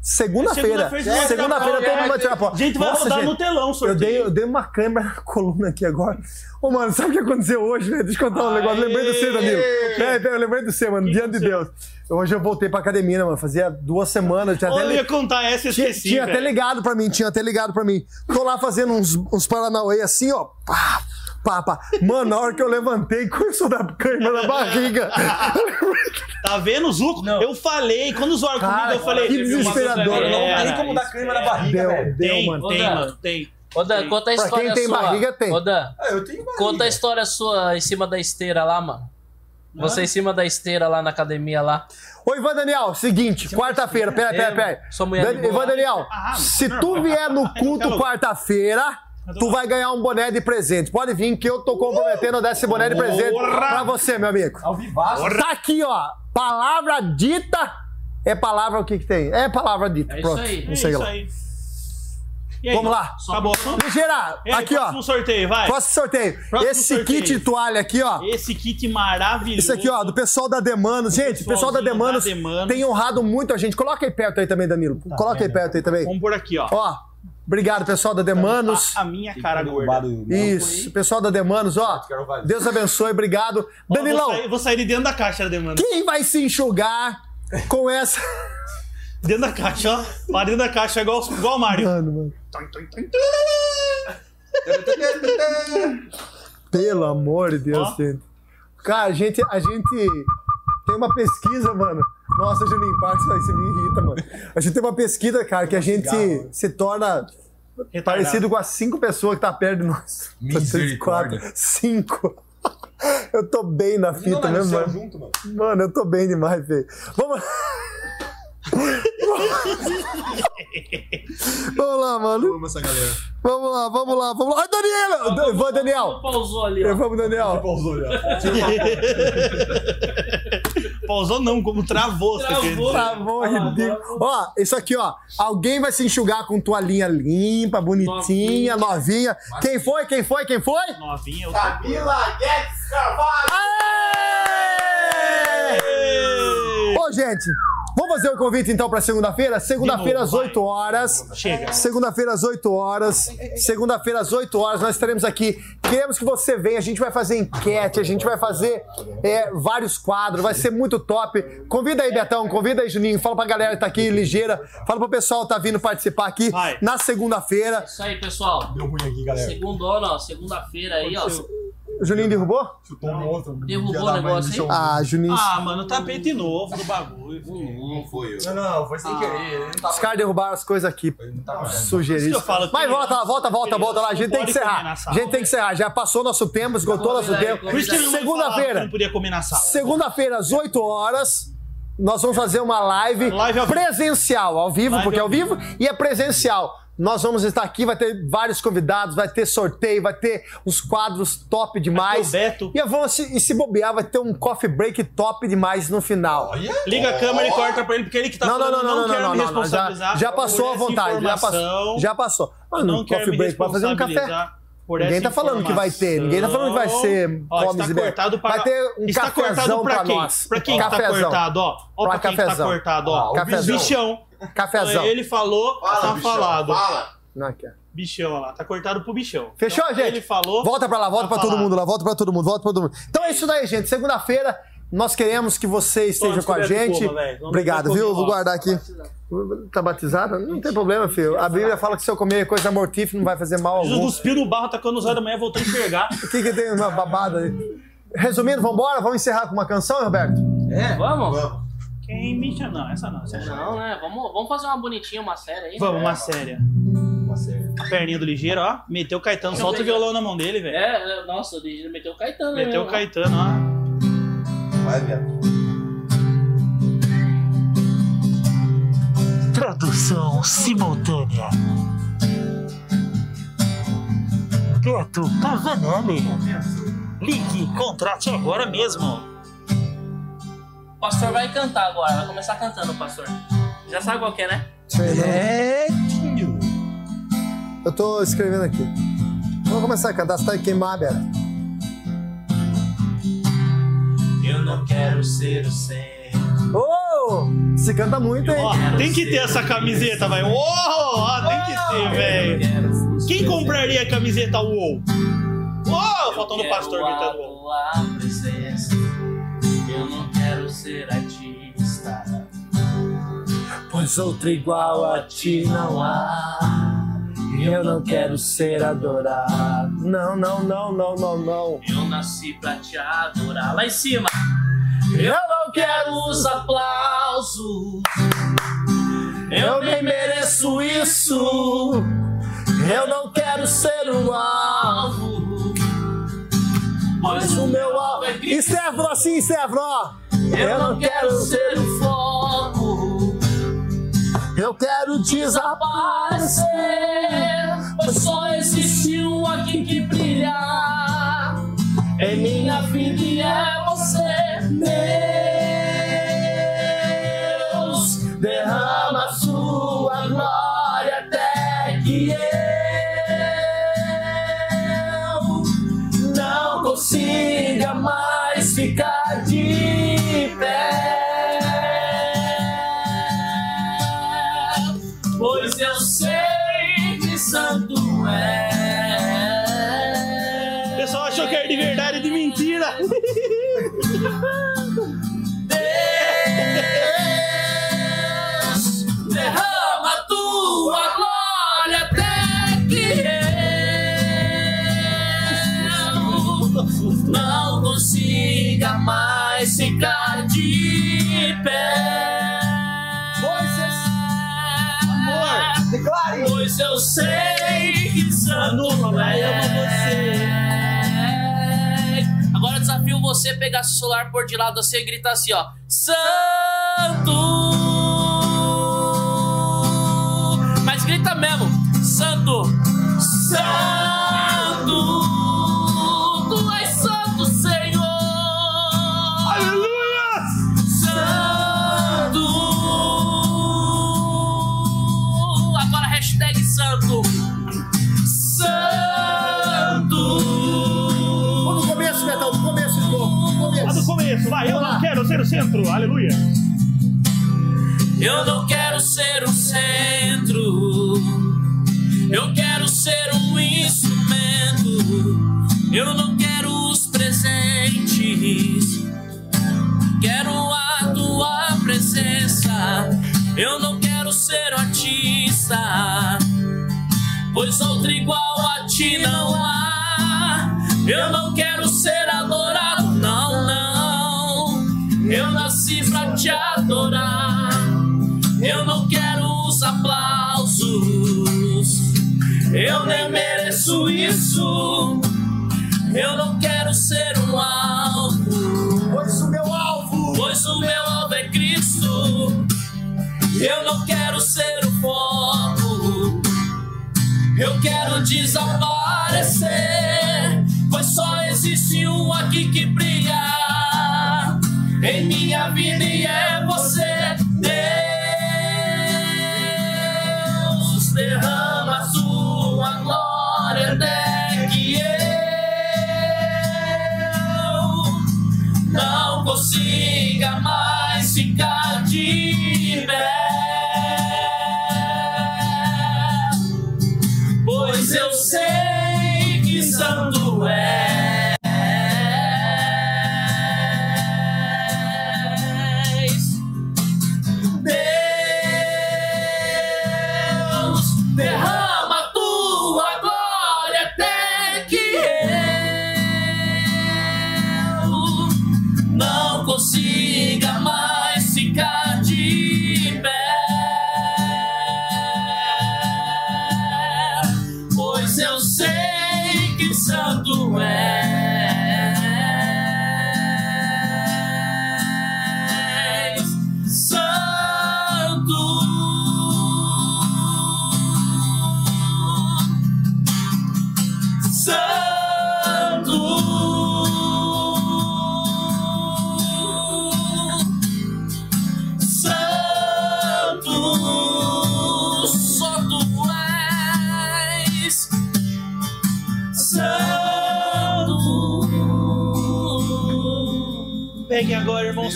Segunda-feira. Segunda-feira você vai tirar a Segunda-feira prova, todo mundo vai é. tirar a prova. A gente vai Nossa, rodar gente, no telão, Eu sorteio. dei, eu dei uma câmera na coluna aqui agora. Ô, mano, sabe o que aconteceu hoje, velho? Deixa eu contar um negócio. Lembrei do você, Danilo. É, eu lembrei do você, mano. Que Diante de? Deus. Hoje eu voltei pra academia, né, mano? Fazia duas semanas. Tinha Ou até eu li- ia contar essa e tinha, esqueci, tinha até ligado pra mim, tinha até ligado pra mim. Tô lá fazendo uns, uns Paranauê assim, ó. Pá, pá, pá. Mano, na hora que eu levantei, começou a dar câimbra na barriga. Tá vendo, Zuco? Não. Eu falei, quando zoaram Cara, comigo, eu falei... que desesperador. Não tem como dar crema na barriga, Deu, velho. deu, Tem, mano. tem, Dan. mano, tem. Ô Dan, Tem. conta a Pra história quem tem sua. barriga, tem. Ô Dan, Ah, eu tenho barriga. conta a história sua em cima da esteira lá, mano. Você em cima da esteira lá na academia lá. Ô, Ivan Daniel, seguinte, quarta-feira, pera, pera, pera. Sua mulher Dan- Ivan. Daniel, Ah, se tu vier no culto quarta-feira, tu vai ganhar um boné de presente. Pode vir que eu tô comprometendo a dar esse boné de presente pra você, meu amigo. Ao vivaço. Tá aqui, ó. Palavra dita é palavra o que que tem? É palavra dita. É isso Pronto. aí. É isso lá. aí. E aí, Vamos lá. Acabou? Ligeira, aí, aqui, ó. próximo sorteio, vai. Próximo sorteio. Próximo Esse sorteio. kit de toalha aqui, ó. Esse kit maravilhoso. Isso aqui, ó, do pessoal da Demanos. Gente, o pessoal da Demanos da Demanos. tem honrado muito a gente. Coloca aí perto aí também, Danilo. Coloca aí perto aí também. Vamos por aqui, ó. Ó, obrigado, pessoal da Demanos. A, a minha cara gorda. Isso, pessoal da Demanos, ó. Deus abençoe, obrigado. Ó, Vou Danilão, sair, vou sair de dentro da caixa da demanda. quem vai se enxugar com essa. Dentro da caixa, ó. Pra dentro da caixa, igual, igual o Mario. Mano, mano. Pelo amor de Deus, Ó. gente. Cara, a gente, a gente tem uma pesquisa, mano. Nossa, Juninho, parte isso aí, você me irrita, mano. A gente tem uma pesquisa, cara, que a gente se torna Retardado. parecido com as cinco pessoas que tá perto de nós. Misericórdia. Quatro, cinco. Eu tô bem na fita céu mano. junto, mano. Mano, eu tô bem demais, velho. Vamos. vamos lá, mano. Amo essa galera. Vamos lá, vamos lá, vamos lá. Ai, Daniel! Vamos, Daniel! Pausou ali, ó. Vamos, Daniel. Pausou já. Pausou não, como travou. Travou. Travou, ridículo. Ó, isso aqui, ó. Alguém vai se enxugar com toalhinha limpa, bonitinha, novinha. Quem foi? Quem foi? Quem foi? Novinha. eu- Camila Guedes Carvalho. Aê! Ô, gente, vamos fazer o convite então pra segunda-feira? Segunda-feira às novo, 8 horas. Chega. Segunda-feira às 8 horas. Segunda-feira às 8 horas nós estaremos aqui. Queremos que você venha. A gente vai fazer enquete, a gente vai fazer é, vários quadros. Vai ser muito top. Convida aí, Betão. Convida aí, Juninho. Fala pra galera que tá aqui, ligeira. Fala pro pessoal que tá vindo participar aqui Vai. na segunda-feira. Isso aí, pessoal. Deu ruim aqui, galera. Segundona, ó. Segunda-feira aí, ó. Juninho derrubou? Chutou um outro. Derrubou o negócio aí? Ah, Juninho. Ah, mano, tapete novo do bagulho. Não foi eu. Não, não, foi sem querer. Não tava. Os caras derrubaram as coisas aqui. Sugerir. Mas volta lá, volta, volta, volta lá. A gente tem que encerrar. A gente tem que encerrar. Já passou nosso tempo, esgotou nosso tempo. Segunda-feira. não podia comer na sala. Segunda-feira, às 8 horas, nós vamos fazer uma live, Live ao vivo. presencial, ao vivo, Live porque é ao ao vivo, e é presencial. Nós vamos estar aqui, vai ter vários convidados, vai ter sorteio, vai ter os quadros top demais. O Beto. E, vamos, se, e se bobear, vai ter um coffee break top demais no final. Olha. Liga a câmera e corta pra ele, porque ele que tá Não, não, falando, não, não, não, quero não, me não, não, Já, já passou essa vontade, já passou. Já passou. Mano, não quero coffee me break, vai fazer um café. Ninguém tá falando que vai ter, ninguém tá falando que vai ser Ó, comes está e cortado para... Vai ter um está cafezão cortado pra, pra quem? nós. Pra quem que tá Cafezão. cortado, ó. Ó Pra pra quem que tá cafezão. cortado, Ah, ó. o Cafezão. Bichão. Cafezão. Ele falou, Fala, tá bichão, falado. Fala. Não, aqui, ó. Bichão, lá. Tá cortado pro bichão. Fechou, Então, gente? Ele falou... Volta pra lá, volta tá pra todo falado. mundo lá, volta pra todo mundo, volta pra todo mundo. Então é isso daí, gente. Segunda-feira, nós queremos que você esteja com a gente. coma, velho. Vamos Obrigado, viu? Vou guardar aqui. Tá batizado? Não tem problema, filho. A Bíblia fala que se eu comer coisa mortífera não vai fazer mal Jesus algum. cuspiu no barro, tacando os olhos da manhã, voltou a enxergar. O que que tem uma babada aí? Resumindo, vambora? Vamos encerrar com uma canção, Roberto? É. Vamos? Vamos. Quem me chama? Não, essa não. Essa não. Não, né? Vamos, vamos fazer uma bonitinha, uma série aí. Vamos, uma séria. Uma série. A perninha do ligeiro, ó. Meteu o Caetano. Solta o violão na mão dele, velho. É, é, nossa, ele meteu o Caetano, né? Meteu o meu? Caetano, ó. Vai, Beto. Tradução simultânea. Beto Pavanelli. Ligue, contrate agora mesmo. O pastor vai cantar agora, vai começar cantando, pastor. Já sabe qual que é, né? Betinho. Eu tô escrevendo aqui. Vamos começar a cantar, você tá queimado, Beto. Eu não quero ser o centro. Ô! Você canta muito, hein? Ó, tem que ter essa camiseta, vai. Ó, tem que ter, velho. Quem compraria a camiseta UOL? Uou! Faltando o pastor gritando Pois outra igual a ti não há. E eu não quero ser adorado. Não, não, não, não, não, não. Eu nasci pra te adorar. Lá em cima. Eu não quero os aplausos. Eu nem mereço isso. Eu não quero ser o alvo. Pois o meu alvo é Cristo. Stefano, assim. Eu não quero ser o foco. Eu quero desaparecer. Pois só existe um aqui que brilha. Em minha vida e é você. Deus, derrama você a pegar seu celular por de lado assim e gritar assim, ó. Santo! Mas grita mesmo. Santo! Ser o centro. Aleluia. Eu não quero ser o centro. Eu quero ser um instrumento. Eu não quero os presentes. Quero a tua presença. Eu não quero ser artista. Pois outro igual a ti não mereço isso. Eu não quero ser um alvo. Pois o meu alvo. Pois o meu alvo é Cristo. Eu não quero ser o foco. Eu quero desaparecer. Pois só existe um aqui que brilha em minha vida e é você,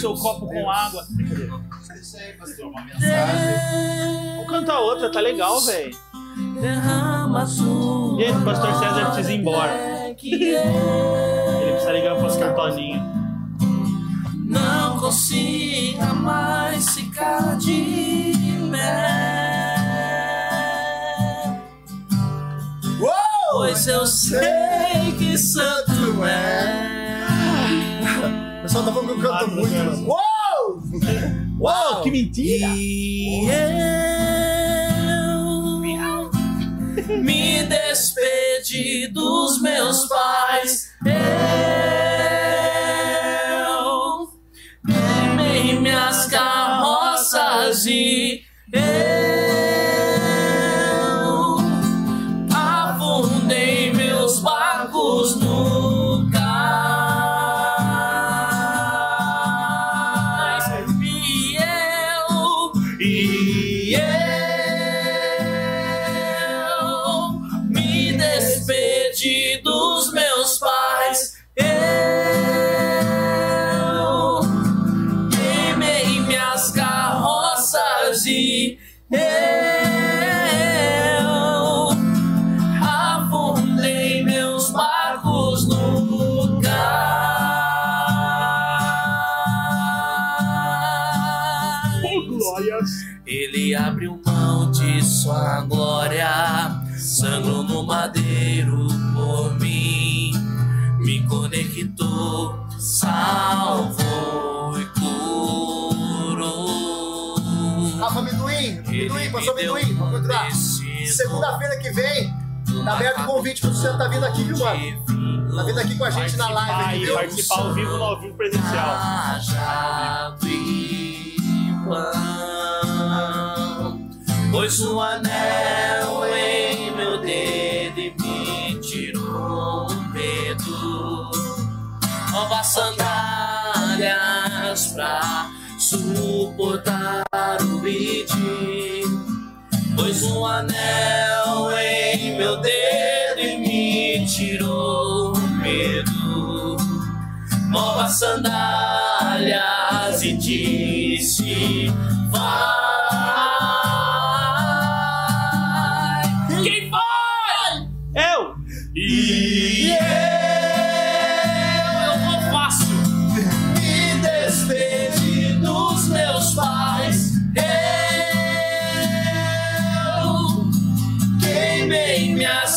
seu copo com água. Brincadeira. Isso aí, pastor, uma mensagem. Vamos cantar outra, tá legal, velho. Derrama sua Gente, o pastor César precisa ir embora. eu Ele precisa ligar pro pastor Toninho. não consiga mais ficar de pé. Uou! Pois eu sei que santo é. Pessoal tá falando que eu canto muito, mano. Uou! Uau, que mentira! E eu me despedi dos meus pais. Eu queimei minhas carroças e Passou Amendoim, vamos continuar. Segunda-feira que vem, tá aberto o convite pra você tá vindo aqui, viu, mano? Tá vindo aqui com a gente na live, aqui, viu? participar ao vivo no ao vivo presencial. Cajado e pão, pois o anel em meu dedo e me tirou o medo. Novas sandálias pra suportar o id, pois um anel em meu dedo e me tirou o medo. Novas sandálias e disse: queimei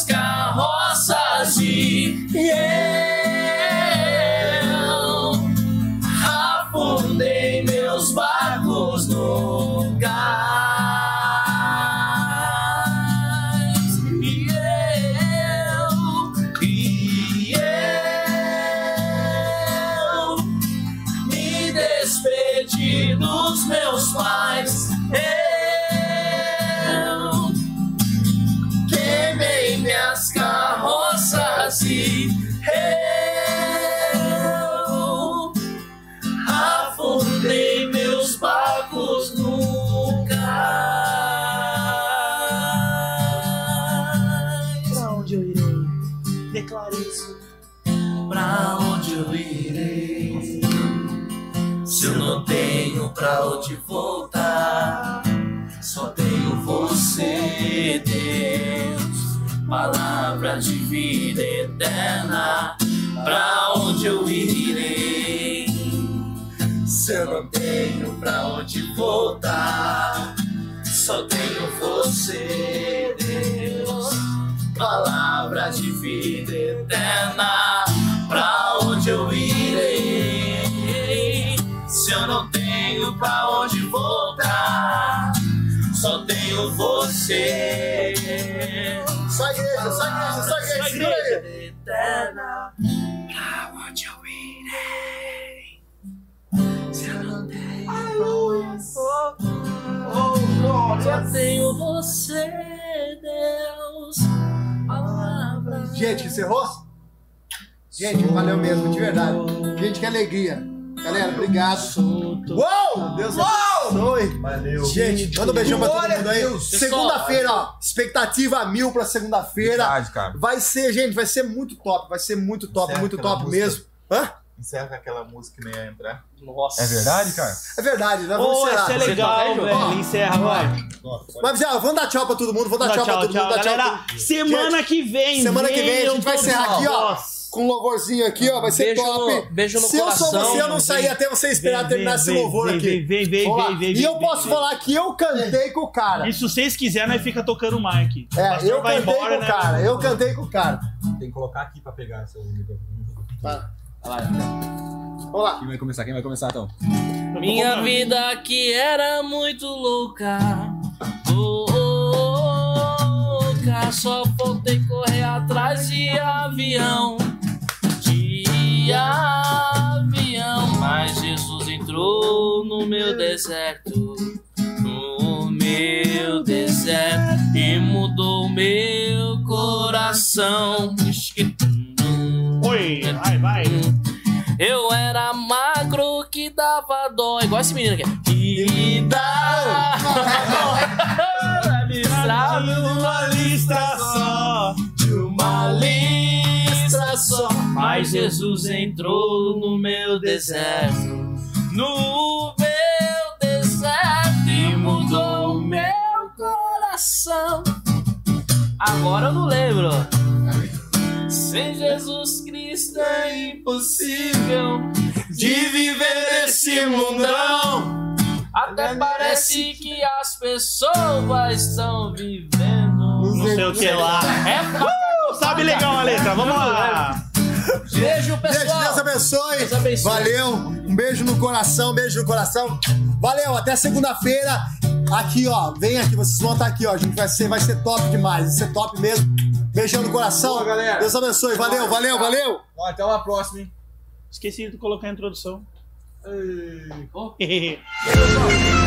eterna. Pra onde eu irei? Se eu não tenho pra onde voltar, só tenho você, Deus palavra de vida eterna. Pra onde eu irei? Se eu não tenho pra onde voltar, só tenho você. Só igreja, só igreja, só igreja, segura aí. Eterna. Pra onde eu irei? Se eu não tenho pra onde voltar, só tenho você, Deus. Palavra Gente, encerrou? Gente, valeu mesmo, de verdade. Gente, que alegria. Galera, obrigado. Uou! Deus abençoe. Valeu. Gente, manda um beijão pra todo mundo aí. Segunda-feira, ó. Expectativa mil pra segunda-feira. Verdade, cara. Vai ser, gente, vai ser muito top. Vai ser muito top, Certo, muito top música. mesmo. Hã? encerra com aquela música que nem ia entrar. Nossa. É verdade, cara? É verdade, nós vamos Pô, encerrar. isso é legal, velho. Ó, Encerra, vai. Mas já, vamos dar tchau pra todo mundo, vou dar Tchau, tchau, pra tchau, todo mundo, tchau, tchau galera. Semana que vem. Semana que vem a gente vai encerrar aqui, ó. nós. Com um louvorzinho aqui, ó, vai ser Beijo top. no- beijo no Se eu sou coração. você, eu não saí até você esperar Vem, terminar vem, esse louvor vem, aqui. Vem, vem, vem, vem, vem. E eu vem, posso vem. falar que eu cantei com o cara. E se vocês quiserem, nós fica tocando o mic. O É, eu vai cantei embora, com o né? cara, eu cantei com o cara. Tem que colocar aqui pra pegar microfone. Tá. Vai lá, Vamos lá. Quem vai começar? Quem vai começar então? Minha vida que era muito louca. Louca. Só faltei correr atrás de avião. De avião. Mas Jesus entrou no meu deserto. No meu deserto. E mudou meu coração. Oi, vai, vai. Eu era magro que dava dó. Igual esse menino aqui. Que dá. Listrado uma lista só. de uma lista só. Mas Jesus entrou no meu deserto. No meu deserto. E mudou o meu coração. Agora eu não lembro. Sem Jesus Cristo é impossível de viver nesse mundão. Até parece que as pessoas estão vivendo. Não sei o que lá. É Sabe legal a letra, vamos lá. Beijo, pessoal. Deus abençoe. Deus abençoe. Valeu. Um beijo no coração, um beijo no coração. Valeu, até segunda-feira. Aqui, ó. Vem aqui, vocês vão estar aqui, ó. A gente vai ser, vai ser top demais. Vai ser top mesmo. Beijão no coração. Boa, galera. Deus abençoe. Valeu, valeu, valeu. Ó, até uma próxima, hein? Esqueci de colocar a introdução. Ei. Oh.